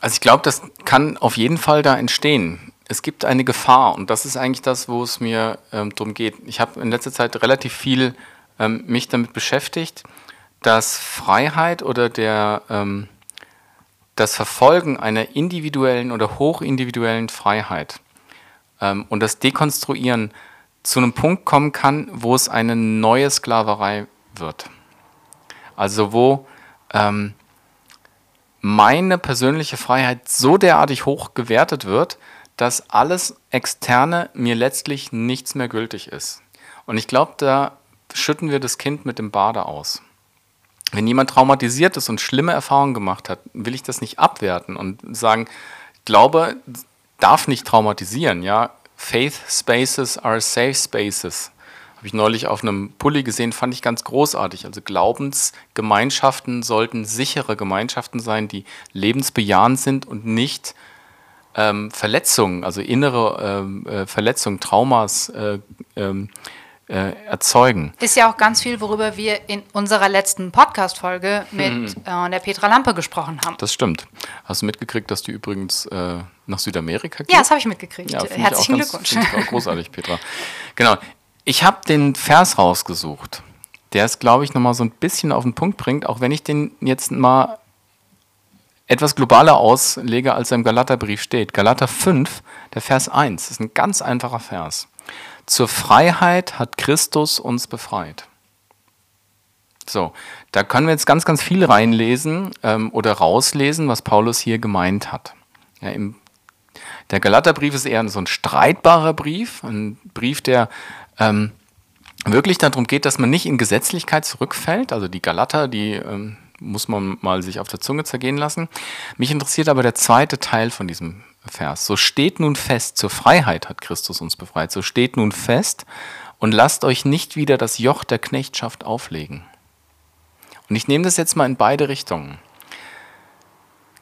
Also ich glaube, das kann auf jeden Fall da entstehen. Es gibt eine Gefahr und das ist eigentlich das, wo es mir ähm, darum geht. Ich habe in letzter Zeit relativ viel ähm, mich damit beschäftigt, dass Freiheit oder der, ähm, das Verfolgen einer individuellen oder hochindividuellen Freiheit ähm, und das Dekonstruieren zu einem Punkt kommen kann, wo es eine neue Sklaverei wird. Also wo ähm, meine persönliche Freiheit so derartig hoch gewertet wird, dass alles Externe mir letztlich nichts mehr gültig ist. Und ich glaube, da schütten wir das Kind mit dem Bade aus. Wenn jemand traumatisiert ist und schlimme Erfahrungen gemacht hat, will ich das nicht abwerten und sagen, Glaube darf nicht traumatisieren. Ja, Faith Spaces are safe spaces. Habe ich neulich auf einem Pulli gesehen, fand ich ganz großartig. Also Glaubensgemeinschaften sollten sichere Gemeinschaften sein, die lebensbejahend sind und nicht ähm, Verletzungen, also innere ähm, äh, Verletzungen, Traumas äh, ähm, äh, erzeugen. Ist ja auch ganz viel, worüber wir in unserer letzten Podcast-Folge mit Mhm. äh, der Petra Lampe gesprochen haben. Das stimmt. Hast du mitgekriegt, dass die übrigens äh, nach Südamerika geht? Ja, das habe ich mitgekriegt. Ja, ich Herzlichen ganz- Glückwunsch. ich auch großartig, Petra. Genau. Ich habe den Vers rausgesucht, der es, glaube ich, nochmal so ein bisschen auf den Punkt bringt, auch wenn ich den jetzt mal etwas globaler auslege, als er im Galaterbrief steht. Galater 5, der Vers 1, ist ein ganz einfacher Vers. Zur Freiheit hat Christus uns befreit. So, da können wir jetzt ganz, ganz viel reinlesen ähm, oder rauslesen, was Paulus hier gemeint hat. Ja, im der Galaterbrief ist eher so ein streitbarer Brief, ein Brief, der ähm, wirklich darum geht, dass man nicht in Gesetzlichkeit zurückfällt. Also die Galater, die ähm, muss man mal sich auf der Zunge zergehen lassen. Mich interessiert aber der zweite Teil von diesem Vers. So steht nun fest, zur Freiheit hat Christus uns befreit. So steht nun fest und lasst euch nicht wieder das Joch der Knechtschaft auflegen. Und ich nehme das jetzt mal in beide Richtungen.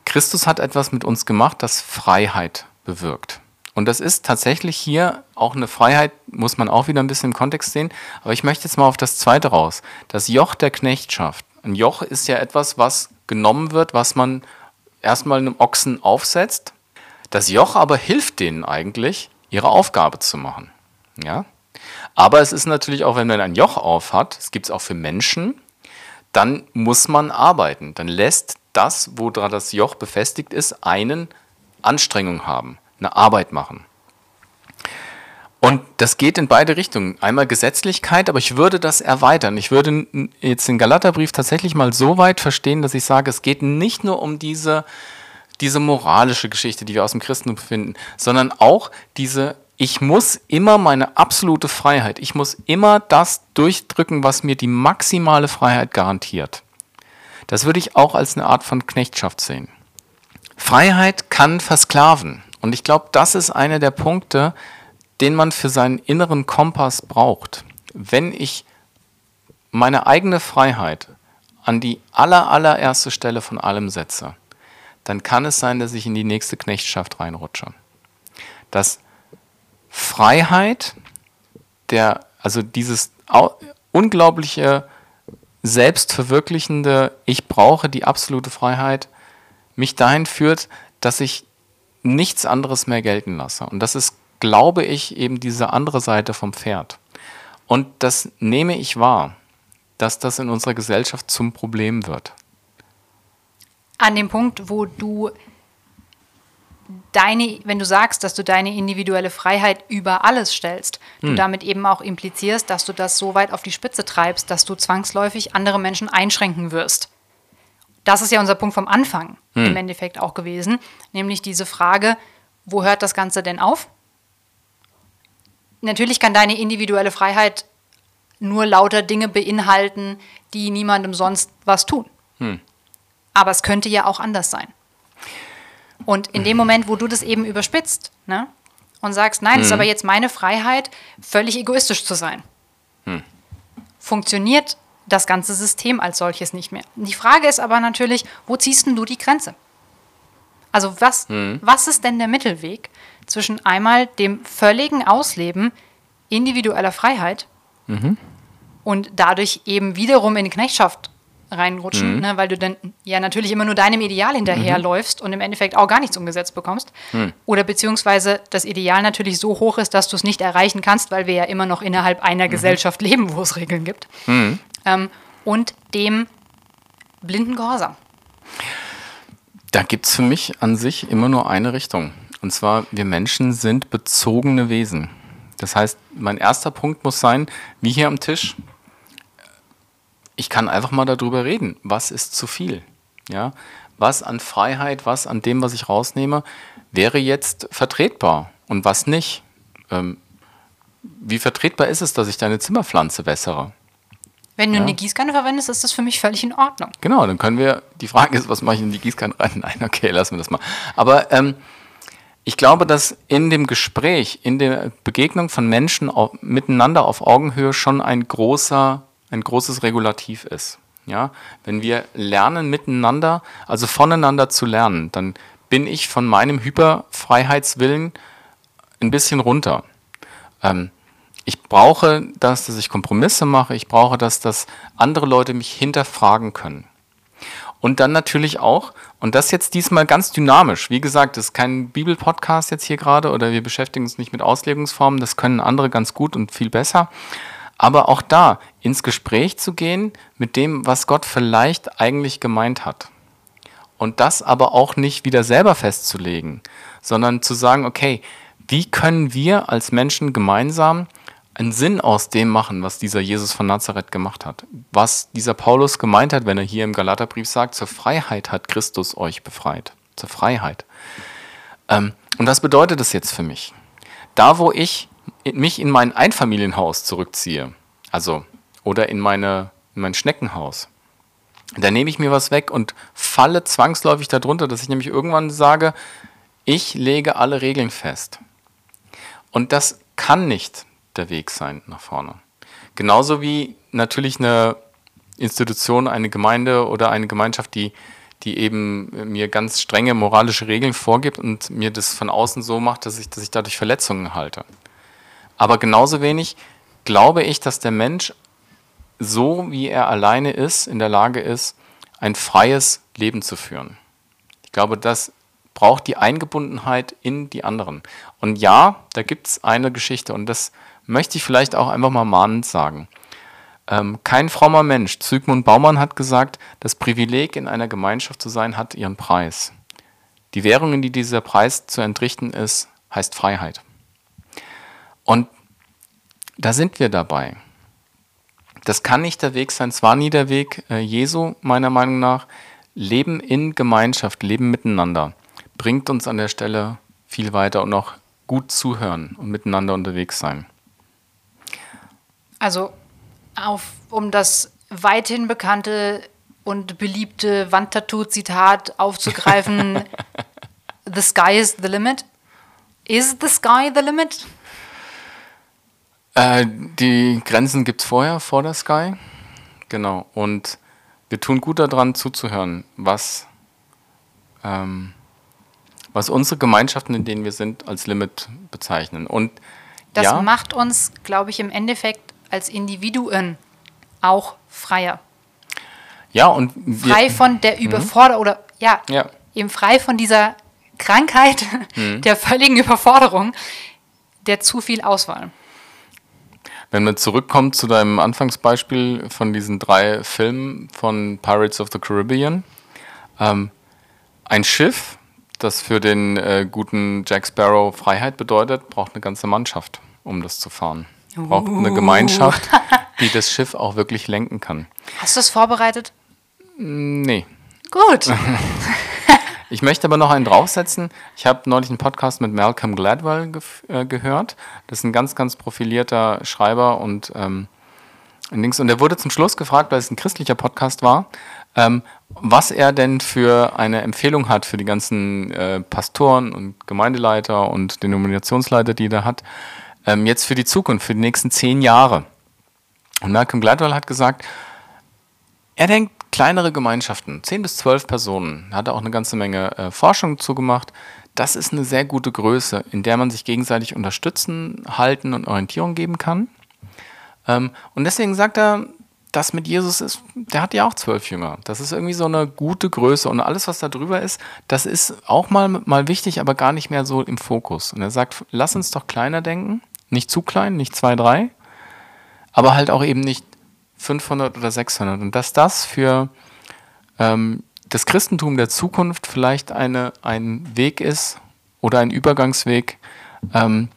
Christus hat etwas mit uns gemacht, das Freiheit bewirkt. Und das ist tatsächlich hier auch eine Freiheit, muss man auch wieder ein bisschen im Kontext sehen. Aber ich möchte jetzt mal auf das zweite raus. Das Joch der Knechtschaft. Ein Joch ist ja etwas, was genommen wird, was man erstmal einem Ochsen aufsetzt. Das Joch aber hilft denen eigentlich, ihre Aufgabe zu machen. Ja? Aber es ist natürlich auch, wenn man ein Joch auf hat, das gibt es auch für Menschen, dann muss man arbeiten. Dann lässt das, wo das Joch befestigt ist, einen Anstrengung haben, eine Arbeit machen. Und das geht in beide Richtungen. Einmal Gesetzlichkeit, aber ich würde das erweitern. Ich würde jetzt den Galaterbrief tatsächlich mal so weit verstehen, dass ich sage, es geht nicht nur um diese, diese moralische Geschichte, die wir aus dem Christentum finden, sondern auch diese, ich muss immer meine absolute Freiheit, ich muss immer das durchdrücken, was mir die maximale Freiheit garantiert. Das würde ich auch als eine Art von Knechtschaft sehen. Freiheit kann versklaven. Und ich glaube, das ist einer der Punkte, den man für seinen inneren Kompass braucht. Wenn ich meine eigene Freiheit an die aller, allererste Stelle von allem setze, dann kann es sein, dass ich in die nächste Knechtschaft reinrutsche. Dass Freiheit, der, also dieses au- unglaubliche selbstverwirklichende, ich brauche die absolute Freiheit, mich dahin führt, dass ich nichts anderes mehr gelten lasse. Und das ist, glaube ich, eben diese andere Seite vom Pferd. Und das nehme ich wahr, dass das in unserer Gesellschaft zum Problem wird. An dem Punkt, wo du deine, wenn du sagst, dass du deine individuelle Freiheit über alles stellst, du damit eben auch implizierst, dass du das so weit auf die Spitze treibst, dass du zwangsläufig andere Menschen einschränken wirst. Das ist ja unser Punkt vom Anfang im Endeffekt auch gewesen, nämlich diese Frage, wo hört das Ganze denn auf? Natürlich kann deine individuelle Freiheit nur lauter Dinge beinhalten, die niemandem sonst was tun. Aber es könnte ja auch anders sein. Und in dem Moment, wo du das eben überspitzt ne, und sagst, nein, es ist aber jetzt meine Freiheit, völlig egoistisch zu sein, funktioniert das ganze System als solches nicht mehr. Die Frage ist aber natürlich, wo ziehst denn du die Grenze? Also was, was ist denn der Mittelweg zwischen einmal dem völligen Ausleben individueller Freiheit und dadurch eben wiederum in die Knechtschaft reinrutschen, ne, weil du dann ja natürlich immer nur deinem Ideal hinterherläufst und im Endeffekt auch gar nichts umgesetzt bekommst. Oder beziehungsweise das Ideal natürlich so hoch ist, dass du es nicht erreichen kannst, weil wir ja immer noch innerhalb einer Gesellschaft leben, wo es Regeln gibt. Ähm, und dem blinden Gehorsam. Da gibt es für mich an sich immer nur eine Richtung. Und zwar, wir Menschen sind bezogene Wesen. Das heißt, mein erster Punkt muss sein, wie hier am Tisch, ich kann einfach mal darüber reden, was ist zu viel. Ja? Was an Freiheit, was an dem, was ich rausnehme, wäre jetzt vertretbar und was nicht. Ähm, wie vertretbar ist es, dass ich deine Zimmerpflanze wässere? Wenn du Ja. eine Gießkanne verwendest, ist das für mich völlig in Ordnung. Genau, dann können wir, die Frage ist, was mache ich in die Gießkanne rein? Nein, okay, lassen wir das mal. Aber ähm, ich glaube, dass in dem Gespräch, in der Begegnung von Menschen auf, miteinander auf Augenhöhe schon ein großer, ein großes Regulativ ist. Ja, wenn wir lernen miteinander, also voneinander zu lernen, dann bin ich von meinem Hyperfreiheitswillen ein bisschen runter. Ähm, ich brauche das, dass ich Kompromisse mache. Ich brauche das, dass andere Leute mich hinterfragen können. Und dann natürlich auch, und das jetzt diesmal ganz dynamisch. Wie gesagt, das ist kein Bibelpodcast jetzt hier gerade oder wir beschäftigen uns nicht mit Auslegungsformen. Das können andere ganz gut und viel besser. Aber auch da ins Gespräch zu gehen mit dem, was Gott vielleicht eigentlich gemeint hat. Und das aber auch nicht wieder selber festzulegen, sondern zu sagen, okay, wie können wir als Menschen gemeinsam einen Sinn aus dem machen, was dieser Jesus von Nazareth gemacht hat. Was dieser Paulus gemeint hat, wenn er hier im Galaterbrief sagt, zur Freiheit hat Christus euch befreit. Zur Freiheit. Ähm, und was bedeutet das jetzt für mich? Da, wo ich mich in mein Einfamilienhaus zurückziehe, also oder in, meine, in mein Schneckenhaus, da nehme ich mir was weg und falle zwangsläufig darunter, dass ich nämlich irgendwann sage, ich lege alle Regeln fest. Und das kann nicht der Weg sein nach vorne. Genauso wie natürlich eine Institution, eine Gemeinde oder eine Gemeinschaft, die, die eben mir ganz strenge moralische Regeln vorgibt und mir das von außen so macht, dass ich, dass ich dadurch Verletzungen halte. Aber genauso wenig glaube ich, dass der Mensch so wie er alleine ist, in der Lage ist, ein freies Leben zu führen. Ich glaube, das braucht die Eingebundenheit in die anderen. Und ja, da gibt es eine Geschichte und das möchte ich vielleicht auch einfach mal mahnend sagen. Ähm, kein frommer Mensch, Zygmunt Baumann hat gesagt, das Privileg in einer Gemeinschaft zu sein hat ihren Preis. Die Währung, in die dieser Preis zu entrichten ist, heißt Freiheit. Und da sind wir dabei. Das kann nicht der Weg sein, es war nie der Weg äh, Jesu, meiner Meinung nach. Leben in Gemeinschaft, Leben miteinander bringt uns an der Stelle viel weiter und auch gut zuhören und miteinander unterwegs sein. Also, auf, um das weithin bekannte und beliebte Wandtattoo-Zitat aufzugreifen: The sky is the limit. Is the sky the limit? Äh, die Grenzen gibt es vorher, vor der Sky. Genau. Und wir tun gut daran zuzuhören, was, ähm, was unsere Gemeinschaften, in denen wir sind, als Limit bezeichnen. Und Das ja, macht uns, glaube ich, im Endeffekt als Individuen auch freier. ja, und wir, Frei von der Überforderung oder ja, Ja. eben frei von dieser Krankheit Mhm. der völligen Überforderung, der zu viel Auswahl. Wenn man zurückkommt zu deinem Anfangsbeispiel von diesen drei Filmen von Pirates of the Caribbean, ähm, ein Schiff, das für den äh, guten Jack Sparrow Freiheit bedeutet, braucht eine ganze Mannschaft, um das zu fahren. Braucht eine Gemeinschaft, die das Schiff auch wirklich lenken kann. Hast du es vorbereitet? Nee. Gut. Ich möchte aber noch einen draufsetzen. Ich habe neulich einen Podcast mit Malcolm Gladwell gef- äh, gehört. Das ist ein ganz, ganz profilierter Schreiber und ähm, Und er wurde zum Schluss gefragt, weil es ein christlicher Podcast war, ähm, was er denn für eine Empfehlung hat für die ganzen äh, Pastoren und Gemeindeleiter und Denominationsleiter, die er hat, ähm, jetzt für die Zukunft, für die nächsten zehn Jahre. Und Malcolm Gladwell hat gesagt, er denkt kleinere Gemeinschaften, zehn bis zwölf Personen, hat er auch eine ganze Menge äh, Forschung zugemacht. Das ist eine sehr gute Größe, in der man sich gegenseitig unterstützen, halten und Orientierung geben kann. Ähm, und deswegen sagt er, das mit Jesus ist, der hat ja auch zwölf Jünger. Das ist irgendwie so eine gute Größe und alles, was da drüber ist, das ist auch mal, mal wichtig, aber gar nicht mehr so im Fokus. Und er sagt, lass uns doch kleiner denken, nicht zu klein, nicht zwei, drei, aber halt auch eben nicht 500 oder 600. Und dass das für ähm, das Christentum der Zukunft vielleicht eine, ein Weg ist oder ein Übergangsweg, ähm,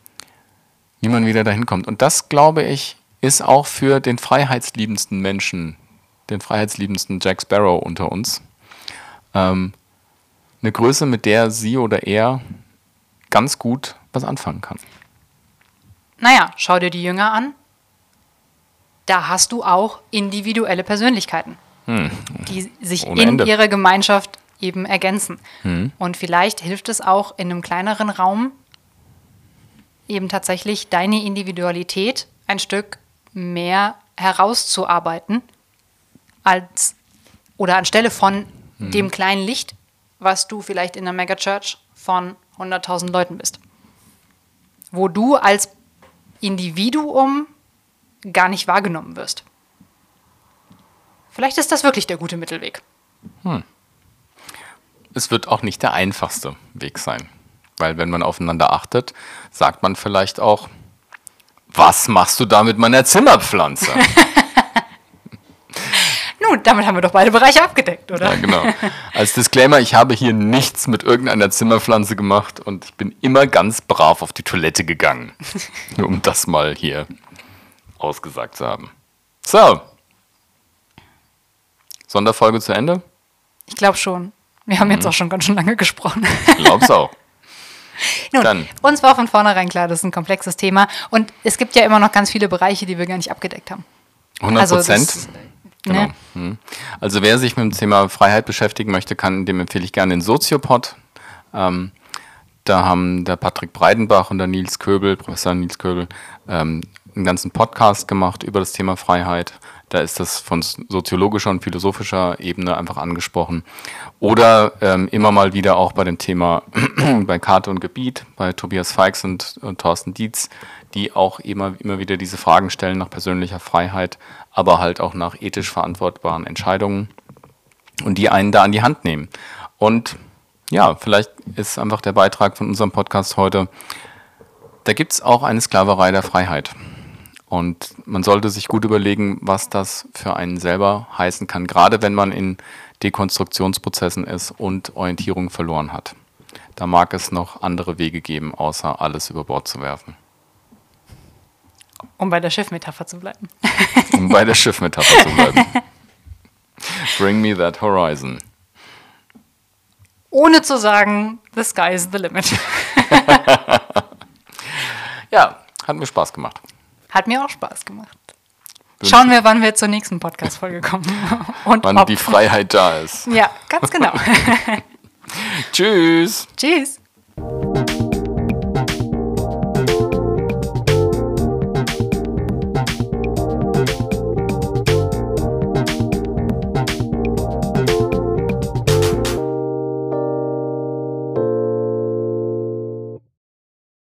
wie man wieder dahin kommt. Und das, glaube ich, ist auch für den freiheitsliebendsten Menschen, den freiheitsliebendsten Jack Sparrow unter uns, ähm, eine Größe, mit der sie oder er ganz gut was anfangen kann. Naja, schau dir die Jünger an. Da hast du auch individuelle Persönlichkeiten, hm. die sich Ohne in Ende. ihrer Gemeinschaft eben ergänzen. Hm. Und vielleicht hilft es auch in einem kleineren Raum, eben tatsächlich deine Individualität ein Stück mehr herauszuarbeiten als oder anstelle von mhm. dem kleinen Licht, was du vielleicht in einer Megachurch von 100.000 Leuten bist. Wo du als Individuum gar nicht wahrgenommen wirst. Vielleicht ist das wirklich der gute Mittelweg. Hm. Es wird auch nicht der einfachste Weg sein. Weil wenn man aufeinander achtet, sagt man vielleicht auch, was machst du da mit meiner Zimmerpflanze? Nun, damit haben wir doch beide Bereiche abgedeckt, oder? Ja, genau. Als Disclaimer, ich habe hier nichts mit irgendeiner Zimmerpflanze gemacht und ich bin immer ganz brav auf die Toilette gegangen. Nur um das mal hier ausgesagt zu haben. So. Sonderfolge zu Ende? Ich glaube schon. Wir haben mhm. jetzt auch schon ganz schön lange gesprochen. Ich glaub's auch. Nun, Dann. uns war von vornherein klar, das ist ein komplexes Thema. Und es gibt ja immer noch ganz viele Bereiche, die wir gar nicht abgedeckt haben. 100 Prozent. Also, genau. Ne? Hm. also wer sich mit dem Thema Freiheit beschäftigen möchte, kann, dem empfehle ich gerne den Soziopod. Ähm, da haben der Patrick Breidenbach und der Nils Köbel, Professor Nils Köbel, ähm, einen ganzen Podcast gemacht über das Thema Freiheit. Da ist das von soziologischer und philosophischer Ebene einfach angesprochen. Oder ähm, immer mal wieder auch bei dem Thema bei Karte und Gebiet, bei Tobias Feix und, und Thorsten Dietz, die auch immer, immer wieder diese Fragen stellen nach persönlicher Freiheit, aber halt auch nach ethisch verantwortbaren Entscheidungen und die einen da an die Hand nehmen. Und ja, vielleicht ist einfach der Beitrag von unserem Podcast heute, da gibt es auch eine Sklaverei der Freiheit. Und man sollte sich gut überlegen, was das für einen selber heißen kann, gerade wenn man in Dekonstruktionsprozessen ist und Orientierung verloren hat. Da mag es noch andere Wege geben, außer alles über Bord zu werfen. Um bei der Schiffmetapher zu bleiben. um bei der Schiffmetapher zu bleiben. Bring me that horizon. Ohne zu sagen, the sky is the limit. ja, hat mir Spaß gemacht. Hat mir auch Spaß gemacht. Schauen wir, wann wir zur nächsten Podcast-Folge kommen. Und wann ob. die Freiheit da ist. Ja, ganz genau. Tschüss. Tschüss.